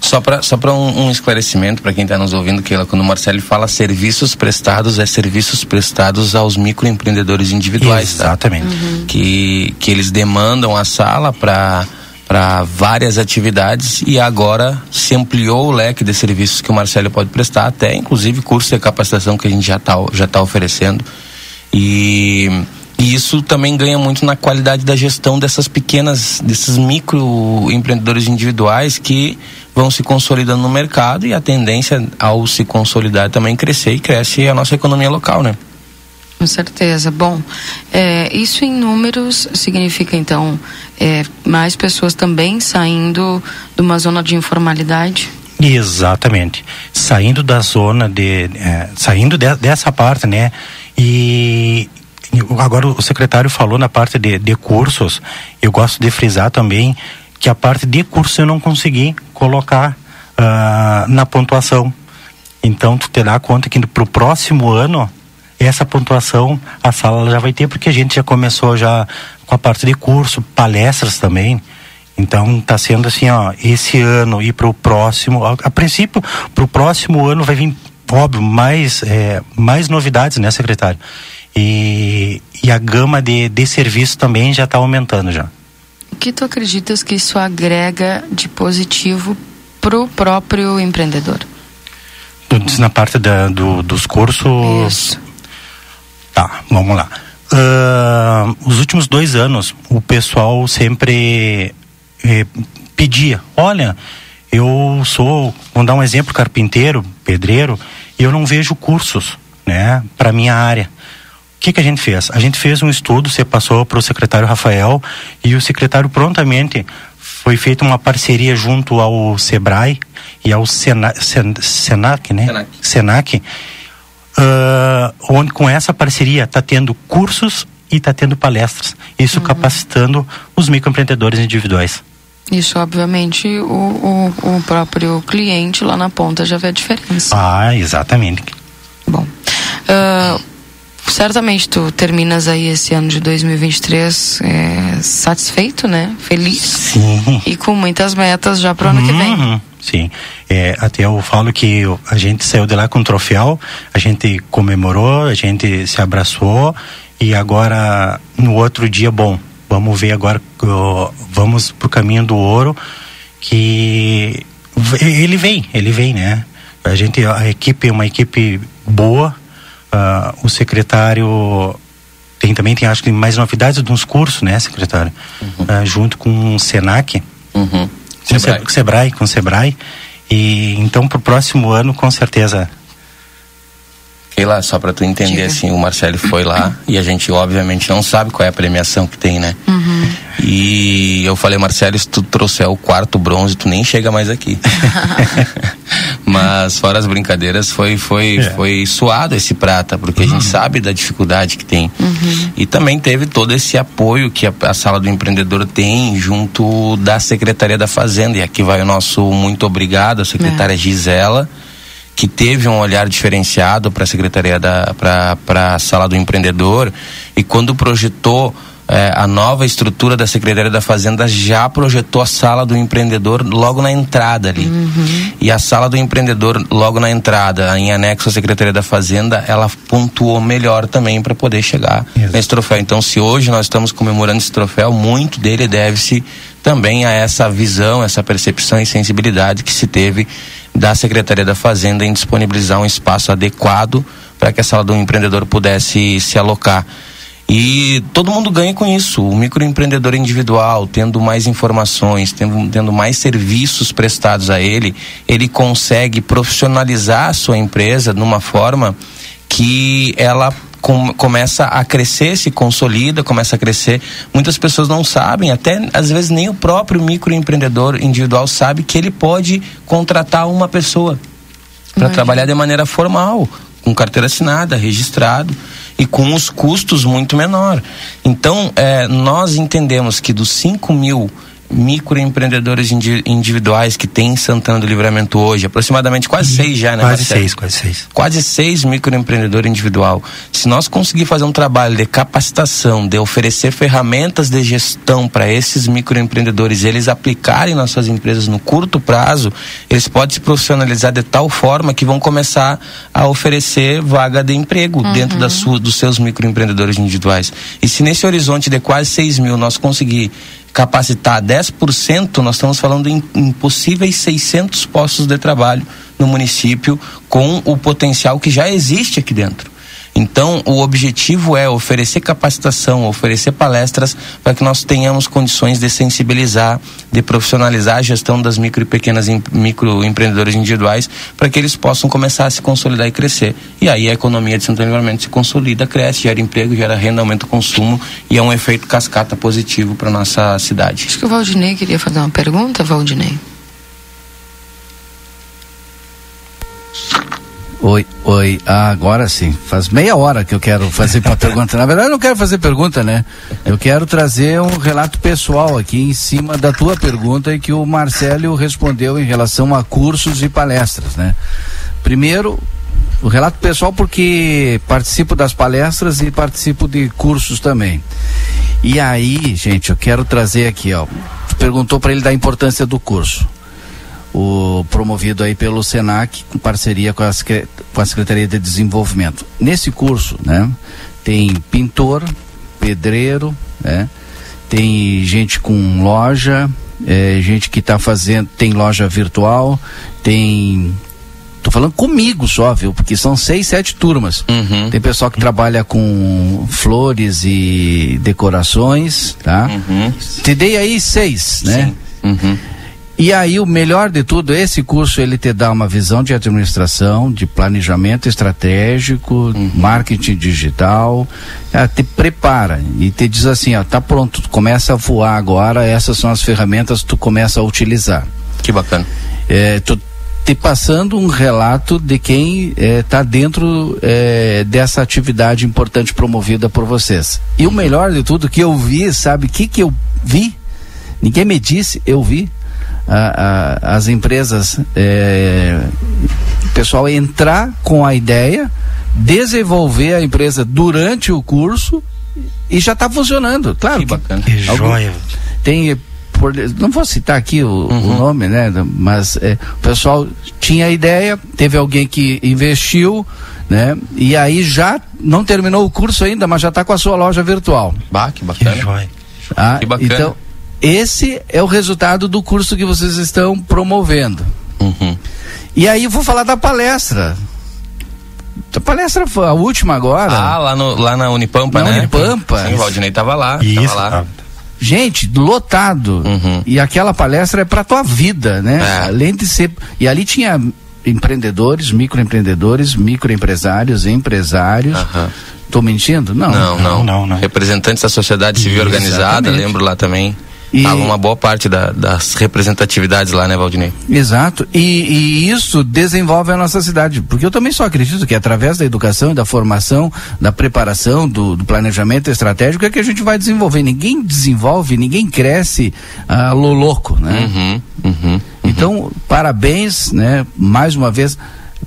Só para só um, um esclarecimento para quem está nos ouvindo, que quando o Marcelo fala serviços prestados, é serviços prestados aos microempreendedores individuais.
Tá? Exatamente. Tá?
Uhum. Que, que eles demandam a sala para para várias atividades e agora se ampliou o leque de serviços que o Marcelo pode prestar, até inclusive curso de capacitação que a gente já está já tá oferecendo. E e isso também ganha muito na qualidade da gestão dessas pequenas, desses microempreendedores individuais que vão se consolidando no mercado e a tendência ao se consolidar também crescer e cresce a nossa economia local, né?
Com certeza. Bom, é, isso em números significa então é, mais pessoas também saindo de uma zona de informalidade?
Exatamente. Saindo da zona de. É, saindo de, dessa parte, né? E agora o secretário falou na parte de, de cursos, eu gosto de frisar também que a parte de curso eu não consegui colocar uh, na pontuação. Então tu terá conta que para o próximo ano essa pontuação a sala já vai ter porque a gente já começou já com a parte de curso, palestras também. Então está sendo assim, ó, esse ano e para o próximo, a, a princípio para o próximo ano vai vir óbvio mais é, mais novidades, né, secretário? E, e a gama de, de serviços também já está aumentando já.
O que tu acreditas que isso agrega de positivo para o próprio empreendedor?
Tu diz na parte da, do, dos cursos.
Isso.
Tá, vamos lá. Uh, os últimos dois anos, o pessoal sempre eh, pedia: olha, eu sou, vamos dar um exemplo, carpinteiro, pedreiro, e eu não vejo cursos, né, para minha área que, que a gente fez? A gente fez um estudo, você passou para o secretário Rafael e o secretário prontamente foi feita uma parceria junto ao Sebrae e ao Sena, Sen, Senac, né? Senac. Senac uh, onde com essa parceria está tendo cursos e está tendo palestras. Isso uhum. capacitando os microempreendedores individuais.
Isso, obviamente, o, o, o próprio cliente lá na ponta já vê a diferença.
Ah, exatamente.
Bom. Uh, certamente tu terminas aí esse ano de 2023 é, satisfeito, né? Feliz.
Sim.
E com muitas metas já pro ano uhum. que vem.
Uhum. Sim, é, até eu falo que a gente saiu de lá com um troféu, a gente comemorou, a gente se abraçou e agora no outro dia, bom, vamos ver agora, vamos pro caminho do ouro, que ele vem, ele vem, né? A gente, a equipe é uma equipe boa, Uh, o secretário tem também tem acho que mais novidades de uns cursos, né, secretário? Uhum. Uh, junto com o Senac,
uhum.
com Sebrae. Sebrae, com o Sebrae. E então para o próximo ano, com certeza.
Keila, só para tu entender Diga. assim, o Marcelo foi lá *coughs* e a gente obviamente não sabe qual é a premiação que tem, né?
Uhum.
E eu falei, Marcelo, se tu trouxer o quarto bronze, tu nem chega mais aqui. *laughs* *laughs* Mas fora as brincadeiras, foi foi é. foi suado esse prata, porque uhum. a gente uhum. sabe da dificuldade que tem.
Uhum.
E também teve todo esse apoio que a, a, sala do empreendedor tem junto da Secretaria da Fazenda. E aqui vai o nosso muito obrigado à secretária é. Gisela, que teve um olhar diferenciado para a secretaria da para a sala do empreendedor e quando projetou é, a nova estrutura da Secretaria da Fazenda já projetou a sala do empreendedor logo na entrada ali. Uhum. E a sala do empreendedor logo na entrada, em anexo à Secretaria da Fazenda, ela pontuou melhor também para poder chegar Isso. nesse troféu. Então, se hoje nós estamos comemorando esse troféu, muito dele deve-se também a essa visão, essa percepção e sensibilidade que se teve da Secretaria da Fazenda em disponibilizar um espaço adequado para que a sala do empreendedor pudesse se alocar. E todo mundo ganha com isso. O microempreendedor individual, tendo mais informações, tendo, tendo mais serviços prestados a ele, ele consegue profissionalizar a sua empresa de uma forma que ela com, começa a crescer, se consolida, começa a crescer. Muitas pessoas não sabem, até às vezes nem o próprio microempreendedor individual sabe que ele pode contratar uma pessoa para trabalhar de maneira formal, com carteira assinada, registrado e com os custos muito menor. Então, é, nós entendemos que dos 5 mil microempreendedores individuais que tem em Santana do Livramento hoje, aproximadamente quase uhum. seis já, né?
Quase Marcelo? seis, quase seis.
Quase seis microempreendedor individual. Se nós conseguir fazer um trabalho de capacitação, de oferecer ferramentas de gestão para esses microempreendedores, eles aplicarem nas suas empresas no curto prazo, eles podem se profissionalizar de tal forma que vão começar a oferecer vaga de emprego uhum. dentro da sua, dos seus microempreendedores individuais. E se nesse horizonte de quase seis mil nós conseguir capacitar 10%, nós estamos falando em, em possíveis 600 postos de trabalho no município com o potencial que já existe aqui dentro. Então, o objetivo é oferecer capacitação, oferecer palestras para que nós tenhamos condições de sensibilizar, de profissionalizar a gestão das micro e pequenas em, individuais, para que eles possam começar a se consolidar e crescer. E aí a economia de Santo Livramento se consolida, cresce, gera emprego, gera renda, aumenta o consumo e é um efeito cascata positivo para nossa cidade.
Acho que o Valdinei queria fazer uma pergunta, Valdinei.
Oi, oi. Ah, agora sim. Faz meia hora que eu quero fazer uma pergunta. Na verdade, eu não quero fazer pergunta, né? Eu quero trazer um relato pessoal aqui em cima da tua pergunta e que o Marcelo respondeu em relação a cursos e palestras, né? Primeiro, o relato pessoal porque participo das palestras e participo de cursos também. E aí, gente, eu quero trazer aqui, ó. Tu perguntou para ele da importância do curso o promovido aí pelo Senac com parceria com a, com a Secretaria de Desenvolvimento. Nesse curso, né, tem pintor, pedreiro, né, tem gente com loja, é, gente que está fazendo, tem loja virtual, tem Tô falando comigo só, viu? Porque são seis, sete turmas. Uhum. Tem pessoal que trabalha com flores e decorações, tá? Uhum. Te dei aí seis, né? Sim. Uhum. E aí o melhor de tudo, esse curso ele te dá uma visão de administração, de planejamento estratégico, uhum. marketing digital, é, te prepara e te diz assim, ó, tá pronto, tu começa a voar agora, essas são as ferramentas que tu começa a utilizar.
Que bacana.
É, tu te passando um relato de quem está é, dentro é, dessa atividade importante promovida por vocês. E o melhor de tudo que eu vi, sabe o que que eu vi? Ninguém me disse, eu vi a, a, as empresas, é, o pessoal entrar com a ideia, desenvolver a empresa durante o curso e já está funcionando. Claro. Que
bacana. Que
joia. Tem por, não vou citar aqui o, uhum. o nome, né? Mas é, o pessoal tinha a ideia, teve alguém que investiu, né? E aí já não terminou o curso ainda, mas já está com a sua loja virtual.
Bah, que bacana. Que, joia.
Ah, que bacana. Então, esse é o resultado do curso que vocês estão promovendo. Uhum. E aí vou falar da palestra. A palestra foi a última agora.
Ah, lá, no, lá na Unipampa,
na
né?
Unipampa.
Sim, o Valdinei tava lá.
Isso.
Tava lá.
Gente, lotado. Uhum. E aquela palestra é para tua vida, né? É. Além de ser. E ali tinha empreendedores, microempreendedores, microempresários, empresários. Uhum. Tô mentindo?
Não. Não, não. não, não. Representantes da sociedade civil organizada, lembro lá também. E... Uma boa parte da, das representatividades lá, né, Valdinei?
Exato. E, e, isso desenvolve a nossa cidade. Porque eu também só acredito que através da educação e da formação, da preparação, do, do planejamento estratégico é que a gente vai desenvolver. Ninguém desenvolve, ninguém cresce a uh, louco, né? Uhum, uhum, uhum. Então, parabéns, né? Mais uma vez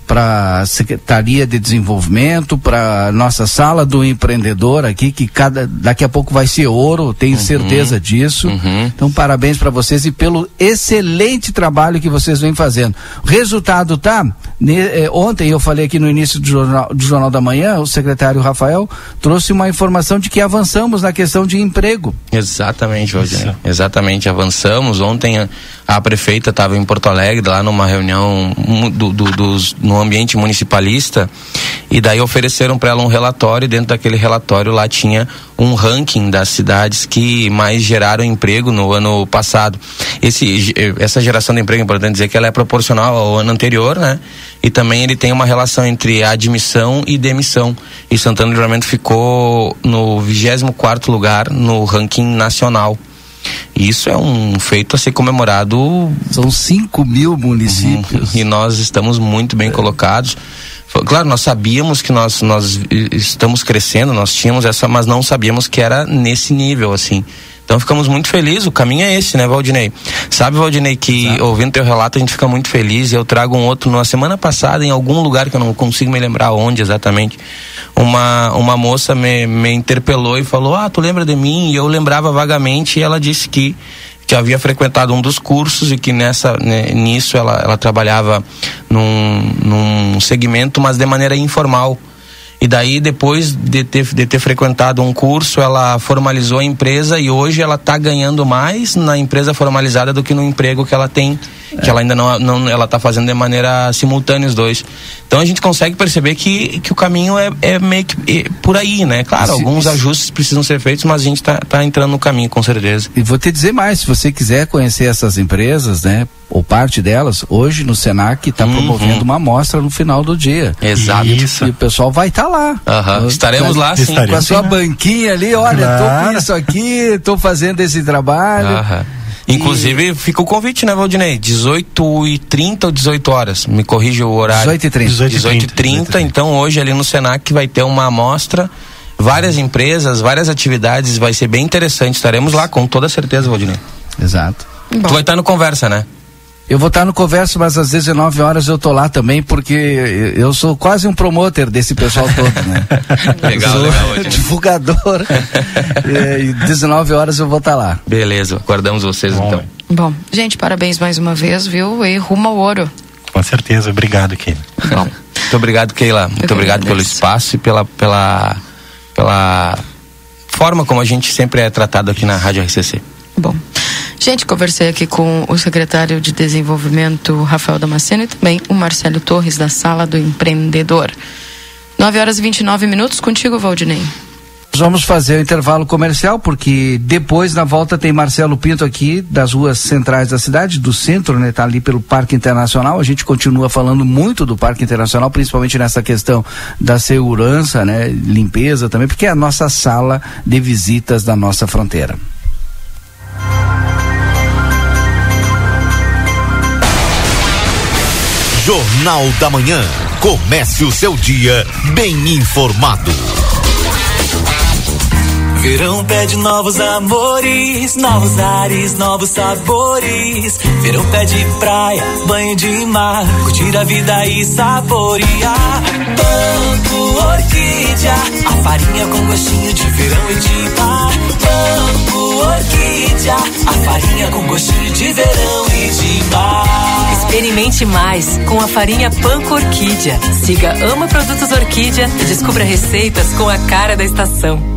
para a Secretaria de Desenvolvimento, para nossa sala do empreendedor aqui, que cada daqui a pouco vai ser ouro, tenho
Uhum.
certeza disso. Então, parabéns para vocês e pelo excelente trabalho que vocês vêm fazendo. O resultado tá. ne- eh, ontem eu falei aqui no início do jornal, do jornal da Manhã, o secretário Rafael trouxe uma informação de que avançamos na questão de emprego.
Exatamente, Valdinei. Exatamente, avançamos. Ontem a, prefeita estava em Porto Alegre, lá numa reunião do, do- dos, no ambiente municipalista, e daí ofereceram para ela um relatório, e dentro daquele relatório lá tinha um ranking das cidades que mais geraram emprego no ano passado. Esse, essa geração de emprego, é importante dizer que ela é proporcional ao ano anterior, né? E também ele tem uma relação entre admissão e demissão. E Santana do Livramento ficou no 24 lugar no ranking nacional. E isso é um feito a ser comemorado.
São 5 mil municípios.
e nós estamos muito bem colocados. Foi- Claro, nós sabíamos que nós, nós estamos crescendo, nós tínhamos essa, mas não sabíamos que era nesse nível, assim. Então ficamos muito felizes, o caminho é esse, né, Valdinei? Sabe, Valdinei, que ouvindo teu relato a gente fica muito feliz eu trago um outro na semana passada, em algum lugar que eu não consigo me lembrar onde exatamente, uma, uma moça me, me interpelou e falou, ah, tu lembra de mim? E eu lembrava vagamente e ela disse que que havia frequentado um dos cursos e que nessa né, nisso ela, ela trabalhava num, num segmento, mas de maneira informal. E daí, depois de ter, de ter frequentado um curso, ela formalizou a empresa e hoje ela está ganhando mais na empresa formalizada do que no emprego que ela tem, que ela ainda não, não ela está fazendo de maneira simultânea os dois. Então a gente consegue perceber que, que o caminho é, é meio que é por aí, né? Claro,
Esse-
alguns ajustes precisam ser feitos, mas a gente está tá entrando no caminho, com certeza.
E vou te dizer mais, se você quiser conhecer essas empresas, né, ou parte delas, hoje no Senac está promovendo uma amostra no final do dia.
Uhum. Exato.
E, e o pessoal vai estar lá.
Aham, estaremos lá, sim.
Com a
Estaremos,
sua
sim.
banquinha ali, olha, tô
Claro.
com isso aqui, tô fazendo esse trabalho.
Aham. Inclusive, fica o convite, né, Valdinei? 18 e 30 ou 18 horas? Me corrija o horário.
18 e 30.
18 e 30. Então, hoje ali no Senac vai ter uma amostra, várias empresas, várias atividades. Vai ser bem interessante. Estaremos lá, com toda certeza, Valdinei.
Exato.
Tu vai estar no Conversa, né?
Eu vou estar no Converso, mas às 19 horas eu tô lá também, porque eu sou quase um promotor desse pessoal todo, né? *laughs*
Legal,
sou
legal, Valdinei.
divulgador. *laughs* É, e 19 horas eu vou estar lá.
Beleza, aguardamos vocês então.
Bom, gente, parabéns mais uma vez, viu? E rumo ao ouro.
Com certeza, obrigado, Keila.
Muito obrigado, Keila. Muito obrigado pelo espaço e pela, pela, pela forma como a gente sempre é tratado aqui na Rádio RCC.
Bom, gente, conversei aqui com o secretário de Desenvolvimento, Rafael Damasceno, e também o Marcelo Torres, da Sala do Empreendedor. 9 horas e 29 minutos, contigo, Valdinei.
Nós vamos fazer o intervalo comercial, porque depois, na volta, tem Marcelo Pinto aqui, das ruas centrais da cidade, do centro, né? Tá ali pelo Parque Internacional. A gente continua falando muito do Parque Internacional, principalmente nessa questão da segurança, né? Limpeza também, porque é a nossa sala de visitas da nossa fronteira.
Jornal da Manhã. Comece o seu dia bem informado.
Verão pede novos amores, novos ares, novos sabores. Verão pede praia, banho de mar, curtir a vida e saborear. Banco Orquídea, a farinha com gostinho de verão e de mar.
Experimente mais com a farinha Panko Orquídea. Siga Ama Produtos Orquídea e descubra receitas com a cara da estação.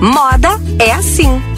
Moda é assim.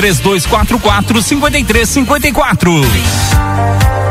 3244 5354.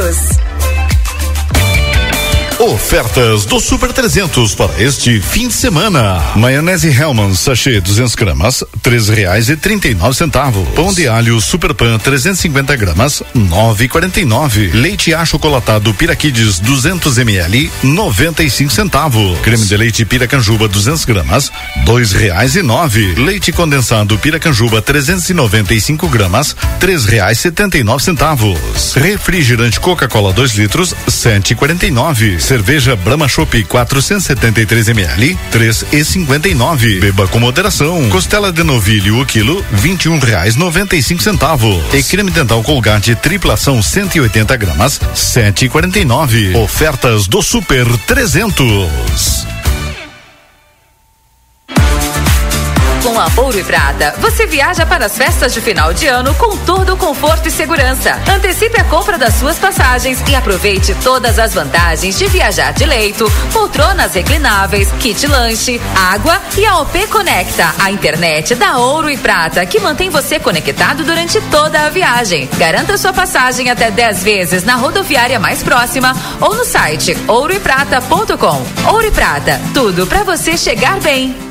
News.
Ofertas do Super 300 para este fim de semana. Maionese Hellman sachê 200 gramas, três reais e trinta e nove centavos. Pão de alho Super Pan 350 gramas, nove e quarenta e nove. Leite achocolatado Piraquides 200 ml, noventa e cinco centavos. Creme de leite Piracanjuba 200 gramas, dois reais e nove. Leite condensado Piracanjuba 395 gramas, três reais setenta e nove centavos. Refrigerante Coca-Cola 2 litros, sete e quarenta e nove. Cerveja Brahma Chopp 473 ml, três e cinquenta e nove. Beba com moderação. Costela de novilho o quilo, vinte e um reais noventa e cinco centavos. E creme dental Colgate triplação 180 gramas, sete e quarenta e nove. Ofertas do Super 300.
Com a Ouro e Prata, você viaja para as festas de final de ano com todo o conforto e segurança. Antecipe a compra das suas passagens e aproveite todas as vantagens de viajar de leito, poltronas reclináveis, kit lanche, água e a OP Conecta, a internet da Ouro e Prata, que mantém você conectado durante toda a viagem. Garanta sua passagem até 10 vezes na rodoviária mais próxima ou no site ouroeprata.com. Ouro e Prata, tudo para você chegar bem.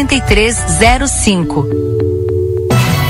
8305.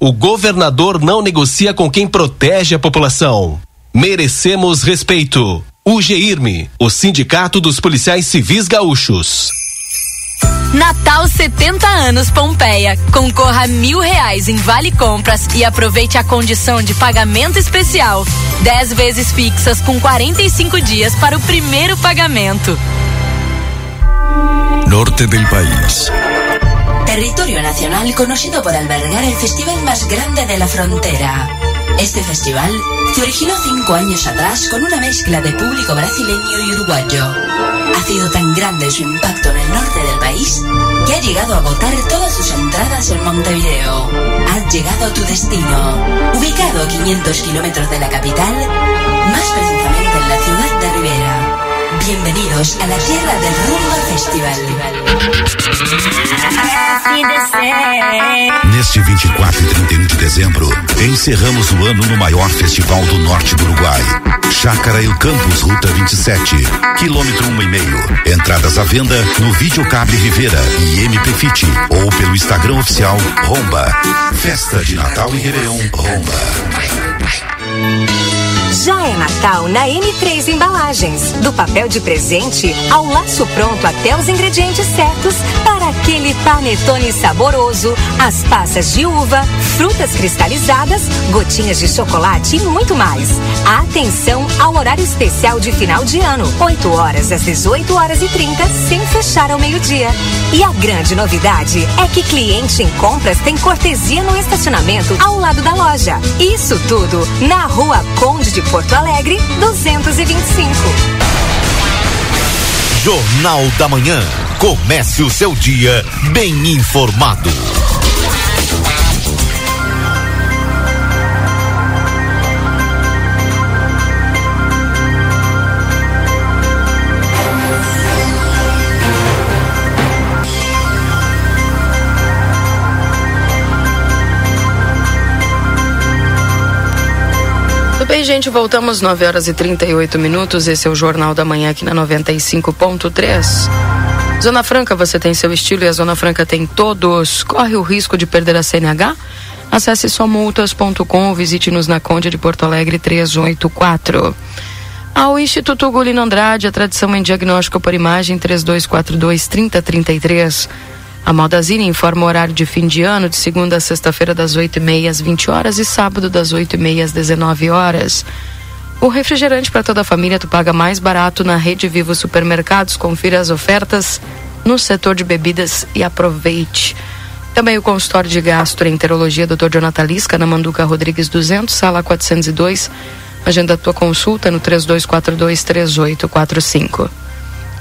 O governador não negocia com quem protege a população. Merecemos respeito. O GIRME, o Sindicato dos Policiais Civis Gaúchos.
Natal 70 anos Pompeia. Concorra a mil reais em vale compras e aproveite a condição de pagamento especial. 10 vezes fixas com 45 dias para o primeiro pagamento.
Norte del país.
Territorio nacional conocido por albergar el festival más grande de la frontera. Este festival se originó cinco años atrás con una mezcla de público brasileño y uruguayo. Ha sido tan grande su impacto en el norte del país que ha llegado a agotar todas sus entradas en Montevideo. Has llegado a tu destino, ubicado a 500 kilómetros de la capital, más precisamente en la ciudad de Rivera. Bienvenidos a la tierra del Rumba Festival.
Neste 24 e 31 de dezembro, encerramos o ano no maior festival do norte do Uruguai. Chácara El Campus, Ruta 27, quilômetro um e meio. Entradas à venda no Videocable Rivera e MP Fit ou pelo Instagram oficial Romba. Festa de Natal e Réveillon Romba.
Já é Natal na N3 Embalagens. Do papel de presente ao laço pronto até os ingredientes certos para aquele panetone saboroso, as passas de uva, frutas cristalizadas, gotinhas de chocolate e muito mais. Atenção ao horário especial de final de ano, 8 horas às 18 horas e 30, sem fechar ao meio-dia. E a grande novidade é que cliente em compras tem cortesia no estacionamento ao lado da loja. Isso tudo na Rua Conde de Porto Alegre, 225.
Jornal da Manhã. Comece o seu dia bem informado.
Bem, gente? Voltamos 9 horas e 38 minutos. Esse é o Jornal da Manhã aqui na 95.3. Zona Franca, você tem seu estilo e a Zona Franca tem todos. Corre o risco de perder a CNH? Acesse somultas.com visite-nos na Conde de Porto Alegre 384. Ao Instituto Gulino Andrade, a tradição em diagnóstico por imagem 3242 3033. A Modazine informa o horário de fim de ano, de segunda a sexta-feira, das 8h30 às 20 horas e sábado, das 8h30 às 19 horas. O refrigerante para toda a família tu paga mais barato na Rede Vivo Supermercados. Confira as ofertas no setor de bebidas e aproveite. Também o consultório de gastroenterologia Dr. Jonathan Lisca, na Manduca Rodrigues 200, sala 402. Agenda a tua consulta no 3242 3845.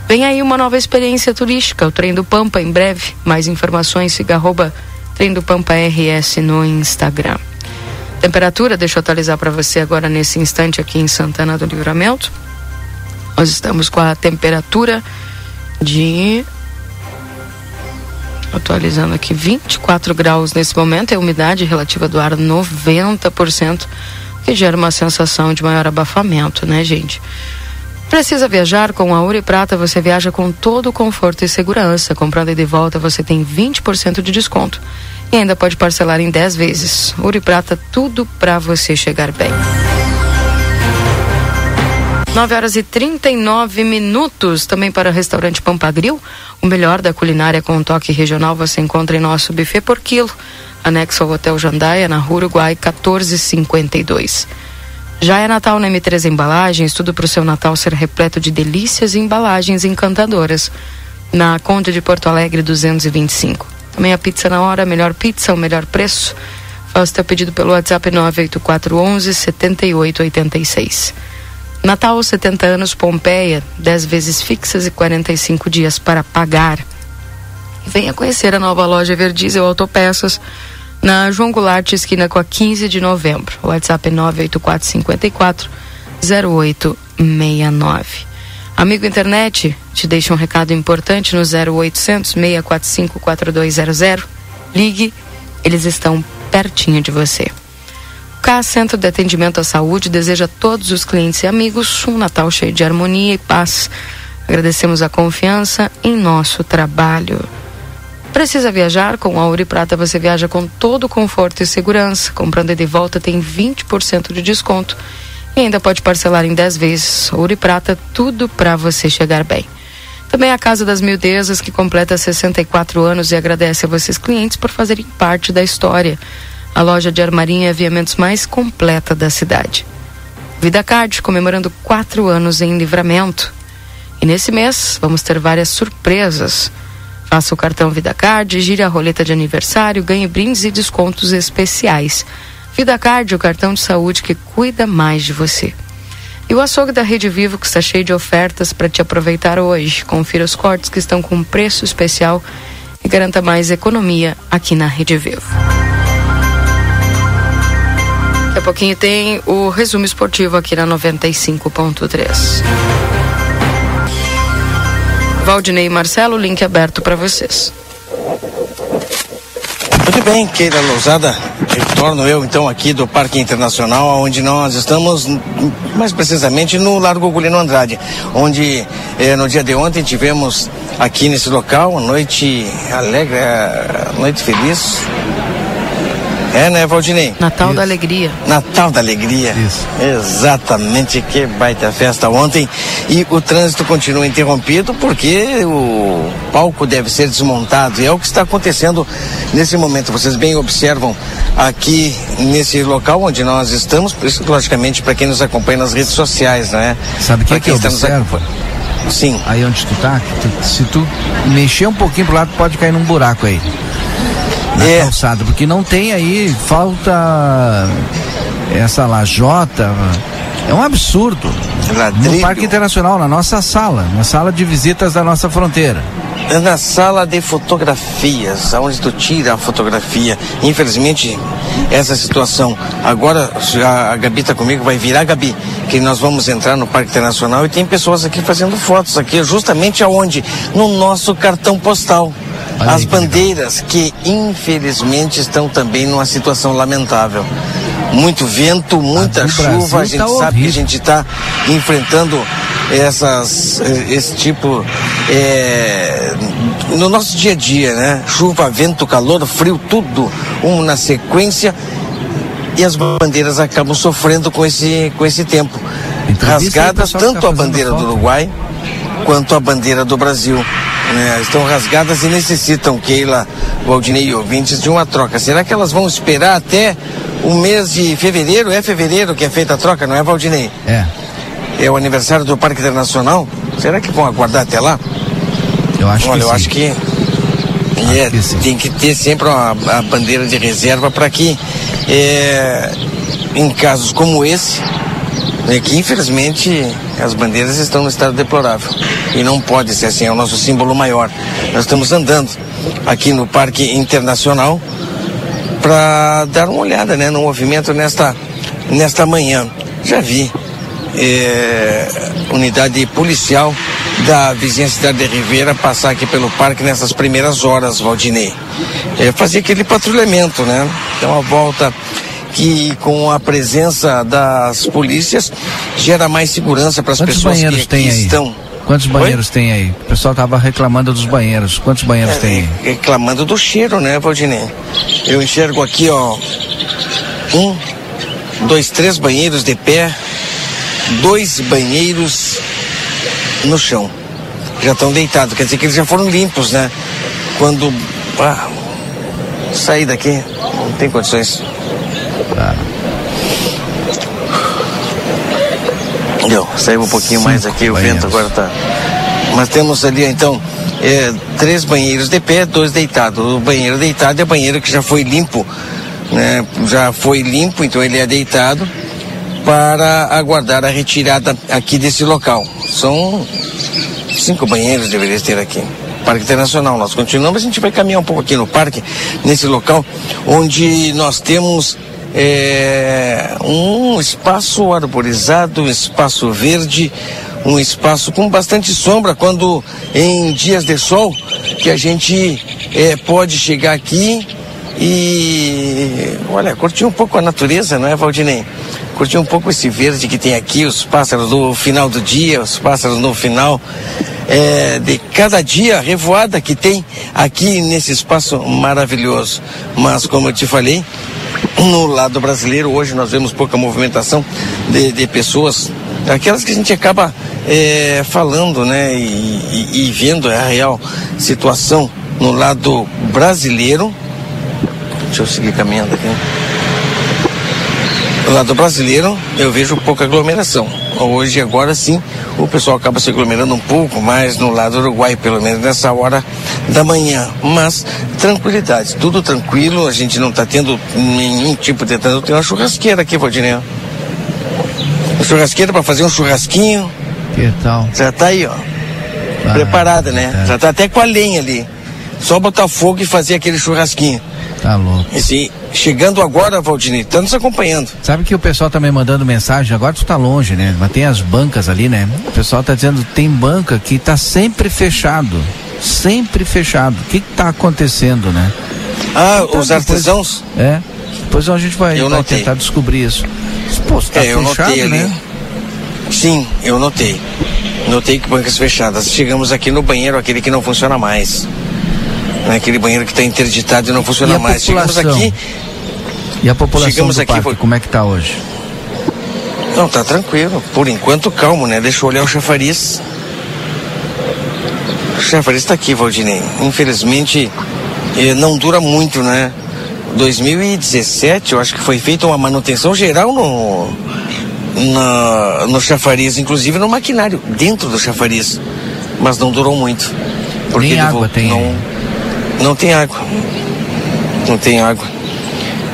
Vem aí uma nova experiência turística, o Trem do Pampa, em breve. Mais informações, siga arroba Trem do Pampa RS no Instagram. Temperatura, deixa eu atualizar para você agora nesse instante aqui em Santana do Livramento. Nós estamos com a temperatura de. Atualizando aqui, 24 graus nesse momento, é a umidade relativa do ar 90%, que gera uma sensação de maior abafamento, né, gente? Precisa viajar com a Ouro e Prata, você viaja com todo o conforto e segurança. Comprando e de volta, você tem 20% de desconto. E ainda pode parcelar em 10 vezes. Ouro e Prata, tudo para você chegar bem. 9 horas e 39 minutos. Também para o restaurante Pampagril. O melhor da culinária com um toque regional você encontra em nosso buffet por quilo. Anexo ao Hotel Jandaia, na Rua Uruguai, 1452. Já é Natal na M3 Embalagens, tudo para o seu Natal ser repleto de delícias e embalagens encantadoras. Na Conde de Porto Alegre 225. Também a pizza na hora, melhor pizza, o melhor preço. Faça teu pedido pelo WhatsApp 98411 7886. Natal 70 anos Pompeia, 10 vezes fixas e 45 dias para pagar. Venha conhecer a nova loja Verdiesel Autopeças na João Goulart, esquina com a 15 de novembro. O WhatsApp é 98454 0869. Amigo internet, te deixa um recado importante no 0800 645 4200. Ligue, eles estão pertinho de você. O K Centro de Atendimento à Saúde deseja a todos os clientes e amigos um Natal cheio de harmonia e paz. Agradecemos a confiança em nosso trabalho. Precisa viajar? Com Ouro e Prata você viaja com todo conforto e segurança. Comprando de volta tem 20% de desconto. E ainda pode parcelar em 10 vezes. Ouro e Prata, tudo para você chegar bem. Também a Casa das Mildezas, que completa 64 anos e agradece a vocês clientes por fazerem parte da história. A loja de armarinha e aviamentos mais completa da cidade. Vida Card comemorando quatro anos em livramento. E nesse mês vamos ter várias surpresas. Faça o cartão Vida Card, gire a roleta de aniversário, ganhe brindes e descontos especiais. Vida Card, o cartão de saúde que cuida mais de você. E o açougue da Rede Vivo, que está cheio de ofertas para te aproveitar hoje. Confira os cortes que estão com preço especial e garanta mais economia aqui na Rede Vivo. Daqui a pouquinho tem o resumo esportivo aqui na 95.3. Valdinei e Marcelo, link aberto para vocês.
Muito bem, Keila Lousada, retorno eu então aqui do Parque Internacional, onde nós estamos, mais precisamente no Largo Gulino Andrade, onde eh, no dia de ontem tivemos aqui nesse local uma noite alegre, eh, noite feliz, é, né, Valdinei?
Natal Isso. da Alegria.
Natal da Alegria. Isso. Exatamente, que baita festa ontem. E o trânsito continua interrompido porque o palco deve ser desmontado. E é o que está acontecendo nesse momento. Vocês bem observam aqui nesse local onde nós estamos, logicamente para quem nos acompanha nas redes sociais, né?
Sabe o que, que eu observo?
Sim.
Aí onde tu tá, tu, se tu mexer um pouquinho pro lado, pode cair num buraco aí na é. calçada, porque não tem aí, falta essa lajota. É um absurdo. Ladrilho. No Parque Internacional, na nossa sala, na sala de visitas da nossa fronteira.
É na sala de fotografias, onde tu tira a fotografia. Infelizmente, essa situação. Agora, a Gabi está comigo, vai virar, Gabi, que nós vamos entrar no Parque Internacional e tem pessoas aqui fazendo fotos aqui, justamente aonde? No nosso cartão postal. As bandeiras que infelizmente estão também numa situação lamentável. Muito vento, muita chuva, a gente tá sabe que a gente está enfrentando essas, eh, esse tipo é, no nosso dia a dia, né? Chuva, vento, calor, frio, tudo um na sequência e as bandeiras acabam sofrendo com esse, com esse tempo. Rasgadas tanto tá a bandeira foto. do Uruguai quanto a bandeira do Brasil né, estão rasgadas e necessitam, Keila, Valdinei e ouvintes, de uma troca. Será que elas vão esperar até o mês de fevereiro? É fevereiro que é feita a troca, não é, Valdinei?
É.
É o aniversário do Parque Internacional? Será que vão aguardar até lá?
Eu acho
Olha,
que
eu sim. acho que, é, tem que ter sempre uma, a bandeira de reserva para que, é, em casos como esse, é que infelizmente as bandeiras estão no estado deplorável. E não pode ser assim, é o nosso símbolo maior. Nós estamos andando aqui no Parque Internacional para dar uma olhada né, no movimento nesta, nesta manhã. Já vi é, unidade policial da vizinha cidade de Ribeira passar aqui pelo parque nessas primeiras horas, Valdinei. É, fazer aquele patrulhamento, né? Então uma volta que com a presença das polícias gera mais segurança para as pessoas que aqui
tem
aí? estão.
Quantos banheiros Oi? tem aí? O pessoal estava reclamando dos banheiros. Quantos banheiros é, tem aí?
Reclamando do cheiro, né, Valdinei? Eu enxergo aqui, ó, um, dois, três banheiros de pé, dois banheiros no chão. Já estão deitados, quer dizer que eles já foram limpos, né? Quando ah, sair daqui, não tem condições. Tá. Deu, saiu um pouquinho Cinco mais aqui, o banheiros. vento agora tá. Mas temos ali então é, três banheiros de pé, dois deitados. O banheiro deitado é o banheiro que já foi limpo, né? Já foi limpo, então ele é deitado para aguardar a retirada aqui desse local. São cinco banheiros deveria ter aqui. Parque Internacional. Nós continuamos, a gente vai caminhar um pouco aqui no parque, nesse local, onde nós temos é, um espaço arborizado, um espaço verde, um espaço com bastante sombra quando em dias de sol que a gente é, pode chegar aqui e olha, curtir um pouco a natureza, não é, Valdinei? Curtir um pouco esse verde que tem aqui, os pássaros no final do dia, os pássaros no final é, de cada dia, a revoada que tem aqui nesse espaço maravilhoso. Mas como eu te falei, no lado brasileiro, hoje nós vemos pouca movimentação de, de pessoas, aquelas que a gente acaba é, falando, né, e, e, e vendo a real situação no lado brasileiro. Deixa eu seguir caminhando aqui. Lado brasileiro, eu vejo pouca aglomeração. Hoje, agora sim, o pessoal acaba se aglomerando um pouco mais no lado uruguai, pelo menos nessa hora da manhã. Mas, tranquilidade, tudo tranquilo, a gente não está tendo nenhum tipo de trânsito. Tem uma churrasqueira aqui, Valdinei. Uma churrasqueira para fazer um churrasquinho.
Que tal?
Já tá aí, ó.
Ah,
preparada, né? Já tá até com a lenha ali. Só botar fogo e fazer aquele churrasquinho.
Tá louco.
Esse, chegando agora, Valdinei, tá nos acompanhando.
Sabe que o pessoal tá me mandando mensagem, agora tu tá longe, né? Mas tem as bancas ali, né? O pessoal tá dizendo tem banca que tá sempre fechado. Sempre fechado. O que que tá acontecendo, né?
Ah,
Então,
os
depois-
artesãos?
É. Depois a gente vai,
Eu
vai
notei.
tentar descobrir isso. Pô, tá
é, eu
fechado,
notei ali.
né?
Sim, eu notei. Notei que bancas fechadas. Chegamos aqui no banheiro, aquele que não funciona mais. Né, Aquele banheiro que está interditado e não funciona
E
mais. Chegamos aqui.
E a população
Chegamos
do
aqui,
parque,
foi-
como é que tá hoje?
Não, tá tranquilo. Por enquanto, calmo, né? Deixa eu olhar o chafariz. O chafariz tá aqui, Valdinei. Infelizmente, eh, não dura muito, né? 2017, eu acho que foi feita uma manutenção geral no, na, no chafariz, inclusive no maquinário, dentro do chafariz. Mas não durou muito. Porque
água tem
Não,
aí.
não tem água. Não tem água.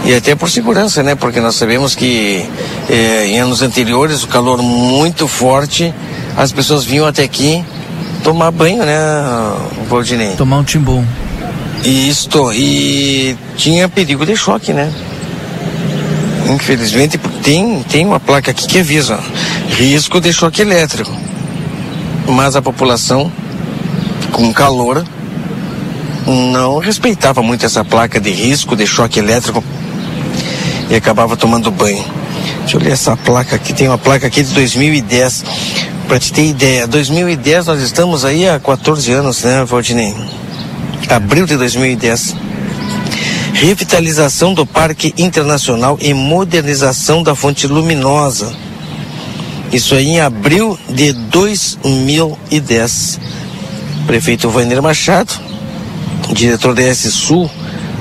E até por segurança, né? Porque nós sabemos que eh, em anos anteriores, o calor muito forte, as pessoas vinham até aqui tomar banho, né, Valdinei?
Tomar um timbum.
Isto, e tinha perigo de choque, né? Infelizmente, tem, tem uma placa aqui que avisa, risco de choque elétrico. Mas a população, com calor, não respeitava muito essa placa de risco de choque elétrico e acabava tomando banho. Deixa eu ler essa placa aqui, tem uma placa aqui de 2010. Pra te ter ideia, 2010 nós estamos aí há 14 anos, né, Valdinei? Abril de 2010. Revitalização do Parque Internacional e modernização da Fonte Luminosa. Isso aí em abril de 2010. Prefeito Vander Machado, diretor da S Sul,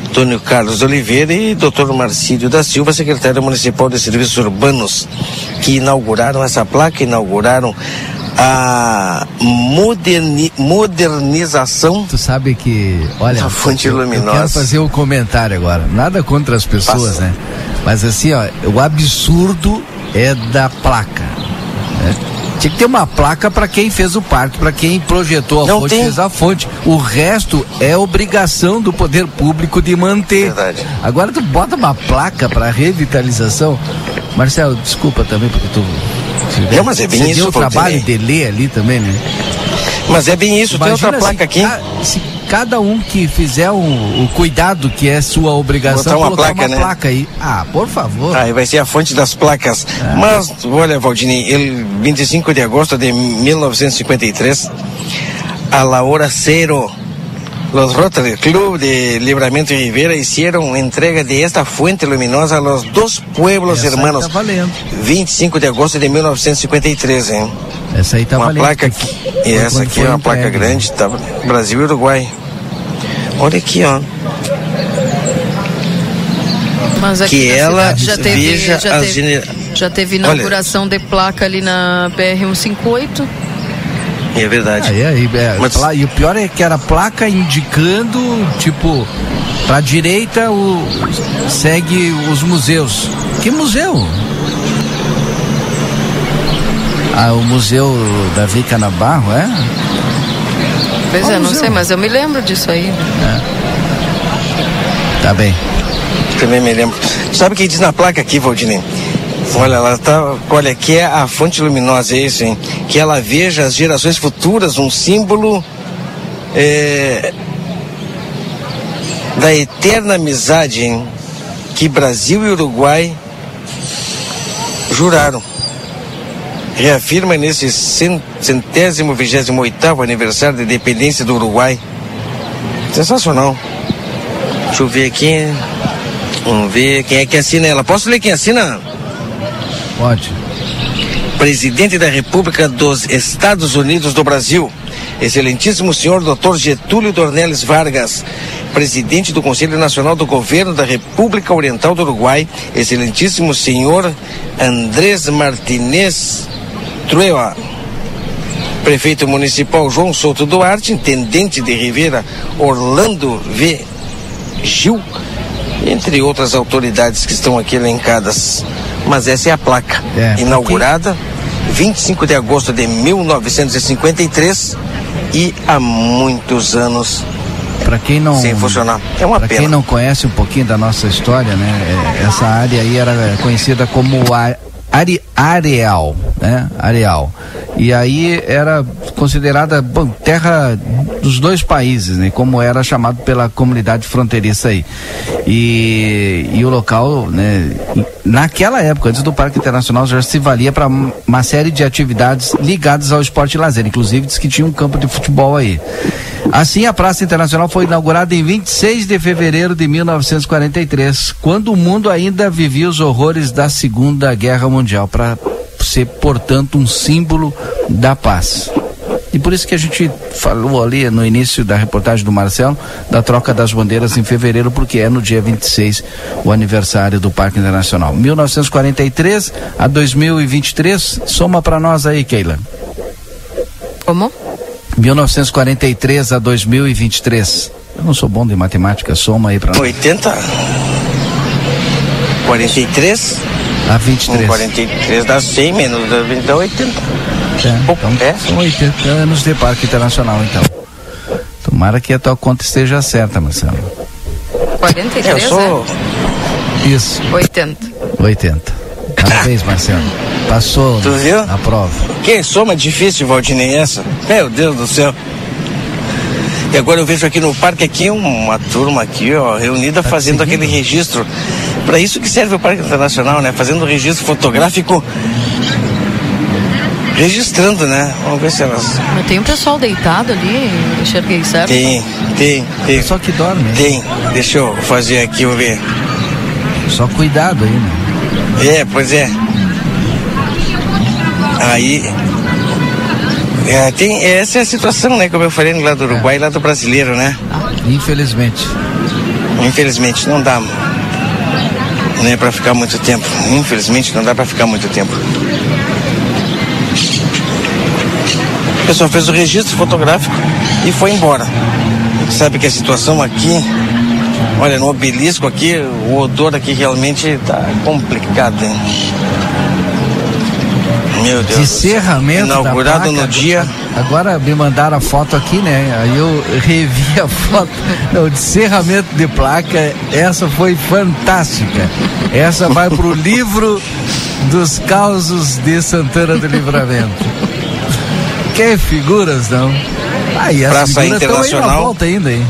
Antônio Carlos Oliveira e Dr. Marcílio da Silva, secretário municipal de serviços urbanos, que inauguraram essa placa, inauguraram a moderni- modernização.
Tu sabe que, olha,
A fonte
eu, eu
luminosa.
quero fazer um comentário agora. Nada contra as pessoas,
Passa.
né? Mas assim, ó, o absurdo é da placa. Tinha que ter uma placa para quem fez o parque, para quem projetou a
Não
fonte,
tem.
fez a fonte. O resto é obrigação do poder público de manter.
Verdade.
Agora tu bota uma placa para revitalização. Marcelo, desculpa também porque tu
Não, mas é bem
você
isso,
deu o trabalho de ler ali também, né?
Mas é bem isso, tem outra
Imagina
placa
se
aqui.
ca- se cada um que fizer um- o cuidado que é sua obrigação,
Botar uma
colocar
placa,
uma
né?
placa aí. Ah, por favor.
Aí vai ser a fonte das placas. Mas, olha, Valdinei, ele, 25 de agosto de 1953, a la hora cero, los Rotary Club de Livramento y Rivera hicieron entrega de esta fuente luminosa a los dos pueblos
Essa
hermanos.
tá valendo.
25 de agosto de 1953, hein?
Essa aí tá
uma
valendo.
placa aqui. E
Foi
essa aqui é uma placa grande, tá? Brasil e Uruguai. Olha aqui, ó.
Mas aqui
Que ela
já teve,
veja
já
as
teve,
genera-
já teve
Olha.
inauguração de placa ali na BR-158.
É verdade.
Aí, aí, é,
Mas-
E o pior é que era placa indicando, tipo, pra direita o, segue os museus. Que museu? Ah, o Museu Davi Canabarro, é?
Pois
Qual
é, não sei, mas eu me lembro disso aí.
Tá bem.
Também me lembro. Sabe o que diz na placa aqui, Valdinei? Olha, ela tá. Olha, que é a fonte luminosa, é isso, hein? Que ela veja as gerações futuras, um símbolo é, da eterna amizade, hein? Que Brasil e Uruguai juraram. Reafirma nesse cen- centésimo vigésimo oitavo aniversário da independência do Uruguai. Sensacional. Deixa eu ver aqui. Vamos ver quem é que assina ela. Posso ler quem assina?
Pode.
presidente da República dos Estados Unidos do Brasil, excelentíssimo senhor Dr. Getúlio Dornelles Vargas, presidente do Conselho Nacional do Governo da República Oriental do Uruguai, excelentíssimo senhor Andrés Martinez Trueba, prefeito municipal João Souto Duarte, intendente de Rivera Orlando V. Gil, entre outras autoridades que estão aqui elencadas. Mas essa é a placa,
É,
inaugurada 25 de agosto de 1953 e há muitos anos
Para quem não
sem funcionar. É uma
Para
pena.
quem não conhece um pouquinho da nossa história, né? é, essa área aí era conhecida como a- Are- Areal, né? Areal. E aí era considerada bom, terra dos dois países, né? Como era chamado pela comunidade fronteiriça aí. E, e o local, né? Naquela época, antes do Parque Internacional, já se valia para uma série de atividades ligadas ao esporte e lazer. Inclusive, diz que tinha um campo de futebol aí. Assim, a Praça Internacional foi inaugurada em 26 de fevereiro de 1943, quando o mundo ainda vivia os horrores da Segunda Guerra Mundial, para ser, portanto, um símbolo da paz. E por isso que a gente falou ali no início da reportagem do Marcelo da troca das bandeiras em fevereiro, porque é no dia 26 o aniversário do Parque Internacional. 1943 a 2023, soma para nós aí, Keila.
Como?
1943 a 2023. Eu não sou bom de matemática, soma aí para nós.
80 43
A 23.
Um 43 dá 100 menos da 20 dá 80.
É, então, São 80 anos de Parque Internacional, então. Tomara que a tua conta esteja certa, Marcelo.
43,
Eu sou-
Isso,
né? 80.
80. Parabéns, Marcelo. Passou
Tu viu?
a prova.
Que soma difícil, Valdinei, essa? Meu Deus do céu. E agora eu vejo aqui no parque aqui uma turma aqui, ó, reunida
Tá
fazendo aquele registro. Para isso que serve o Parque Internacional, né? Fazendo o registro fotográfico. Registrando, né? Vamos ver se elas.
Mas tem um pessoal deitado ali, eu enxerguei certo?
Tem, tem, tem.
Só que dorme.
Tem. Deixa eu fazer aqui, eu ver.
Só cuidado aí, né?
É, pois é. Aí. É, tem, essa é a situação, né? Como eu falei lá do Uruguai e lá do brasileiro, né?
Infelizmente.
Infelizmente não dá. Né, pra ficar muito tempo. Infelizmente não dá pra ficar muito tempo. O pessoal fez o registro fotográfico e foi embora. Sabe que a situação aqui, olha, no obelisco aqui, o odor aqui realmente tá complicado, hein? Meu Deus.
De cerramento da
Inaugurado
placa,
no dia.
Agora me mandaram a foto aqui, né? Aí eu *laughs* revi a foto. Não, de cerramento de placa, essa foi fantástica. Essa vai pro *laughs* livro dos causos de Santana do Livramento. Que figuras, não? Aí
Praça Internacional.
volta ainda, hein?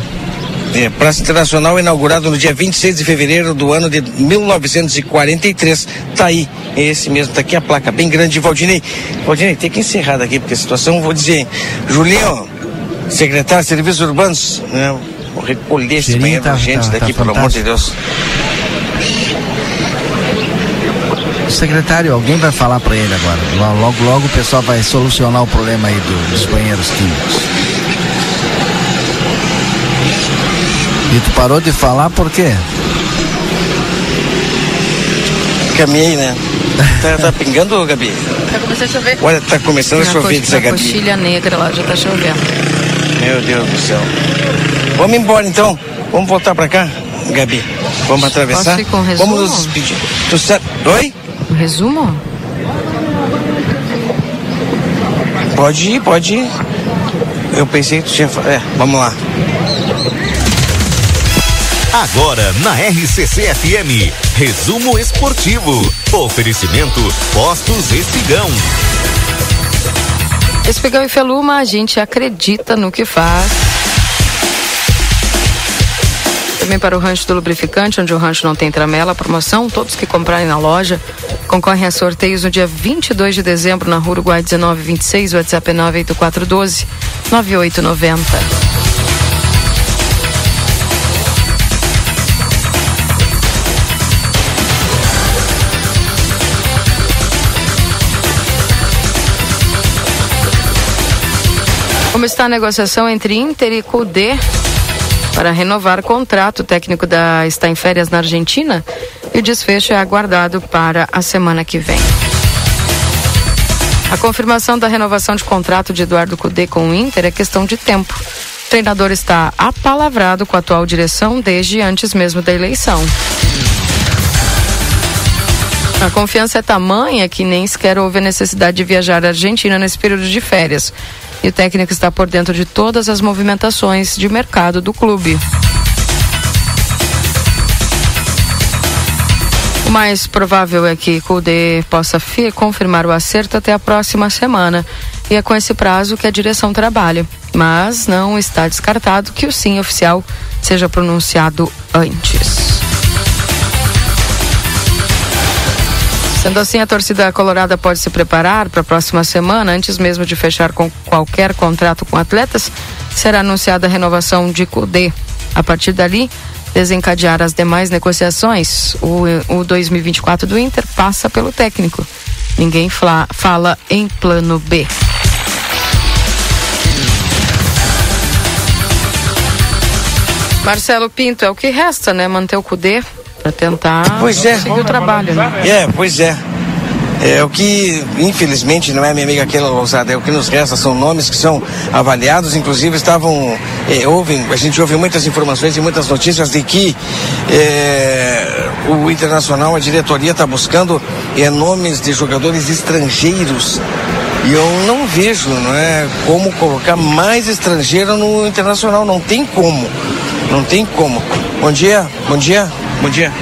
É, Praça Internacional inaugurado no dia 26 de fevereiro do ano de 1943. Tá aí, é esse mesmo, tá aqui a placa bem grande. Valdinei, Valdinei, tem que encerrar daqui, porque a situação, vou dizer, Julinho, secretário de Serviços Urbanos, né, vou recolher esse banheiro
tá-
urgente
tá-
daqui,
tá
pelo amor de
fantástico.
Deus.
Secretário, alguém vai falar para ele agora. Lo- Logo, logo o pessoal vai solucionar o problema aí do- dos banheiros químicos. E tu parou de falar por quê?
Caminhei, né? *laughs* Tá, tá pingando, Gabi?
Tá começando a chover.
Olha, tá começando a chover,
cox-
disse a
na
Gabi.
coxilha negra lá, já tá chovendo.
Meu Deus do céu. Vamos embora então. Vamos voltar pra cá, Gabi. Vamos atravessar.
Posso ir com resumo?
Vamos nos despedir. Tu sabe. Oi?
Um resumo?
Pode ir, pode ir. Eu pensei que tu tinha. É, vamos lá.
Agora na RCC FM, resumo esportivo. Oferecimento Postos Espigão.
Espigão e Feluma, a gente acredita no que faz também para o rancho do lubrificante, onde o rancho não tem tramela. A promoção, todos que comprarem na loja concorrem a sorteios no dia 22 de dezembro na Rua Uruguai 1926, WhatsApp é 98412 9890. Como está a negociação entre Inter e CUDE? Para renovar o contrato? Técnico da, está em férias na Argentina e o desfecho é aguardado para a semana que vem. A confirmação da renovação de contrato de Eduardo Cudê com o Inter é questão de tempo. O treinador está apalavrado com a atual direção desde antes mesmo da eleição. A confiança é tamanha que nem sequer houve a necessidade de viajar à Argentina nesse período de férias. E o técnico está por dentro de todas as movimentações de mercado do clube. O mais provável é que Kudê possa confirmar o acerto até a próxima semana. E é com esse prazo que a direção trabalha. Mas não está descartado que o sim oficial seja pronunciado antes. Sendo assim, a torcida colorada pode se preparar para a próxima semana, antes mesmo de fechar com qualquer contrato com atletas, será anunciada a renovação de Cudê. A partir dali, desencadear as demais negociações, o, o 2024 do Inter passa pelo técnico. Ninguém fala, fala em plano B. Marcelo Pinto, é o que resta, né? Manter o Cudê para tentar
pois é.
seguir o trabalho, né?
É, pois é. É o que, infelizmente, não é minha amiga aquela ousada, é o que nos resta, são nomes que são avaliados, inclusive estavam, é, ouvem, a gente ouve muitas informações e muitas notícias de que é, o Internacional, a diretoria está buscando é, nomes de jogadores estrangeiros. E eu não vejo, não é, como colocar mais estrangeiro no Internacional, não tem como. Não tem como. Bom dia, bom dia, bom dia.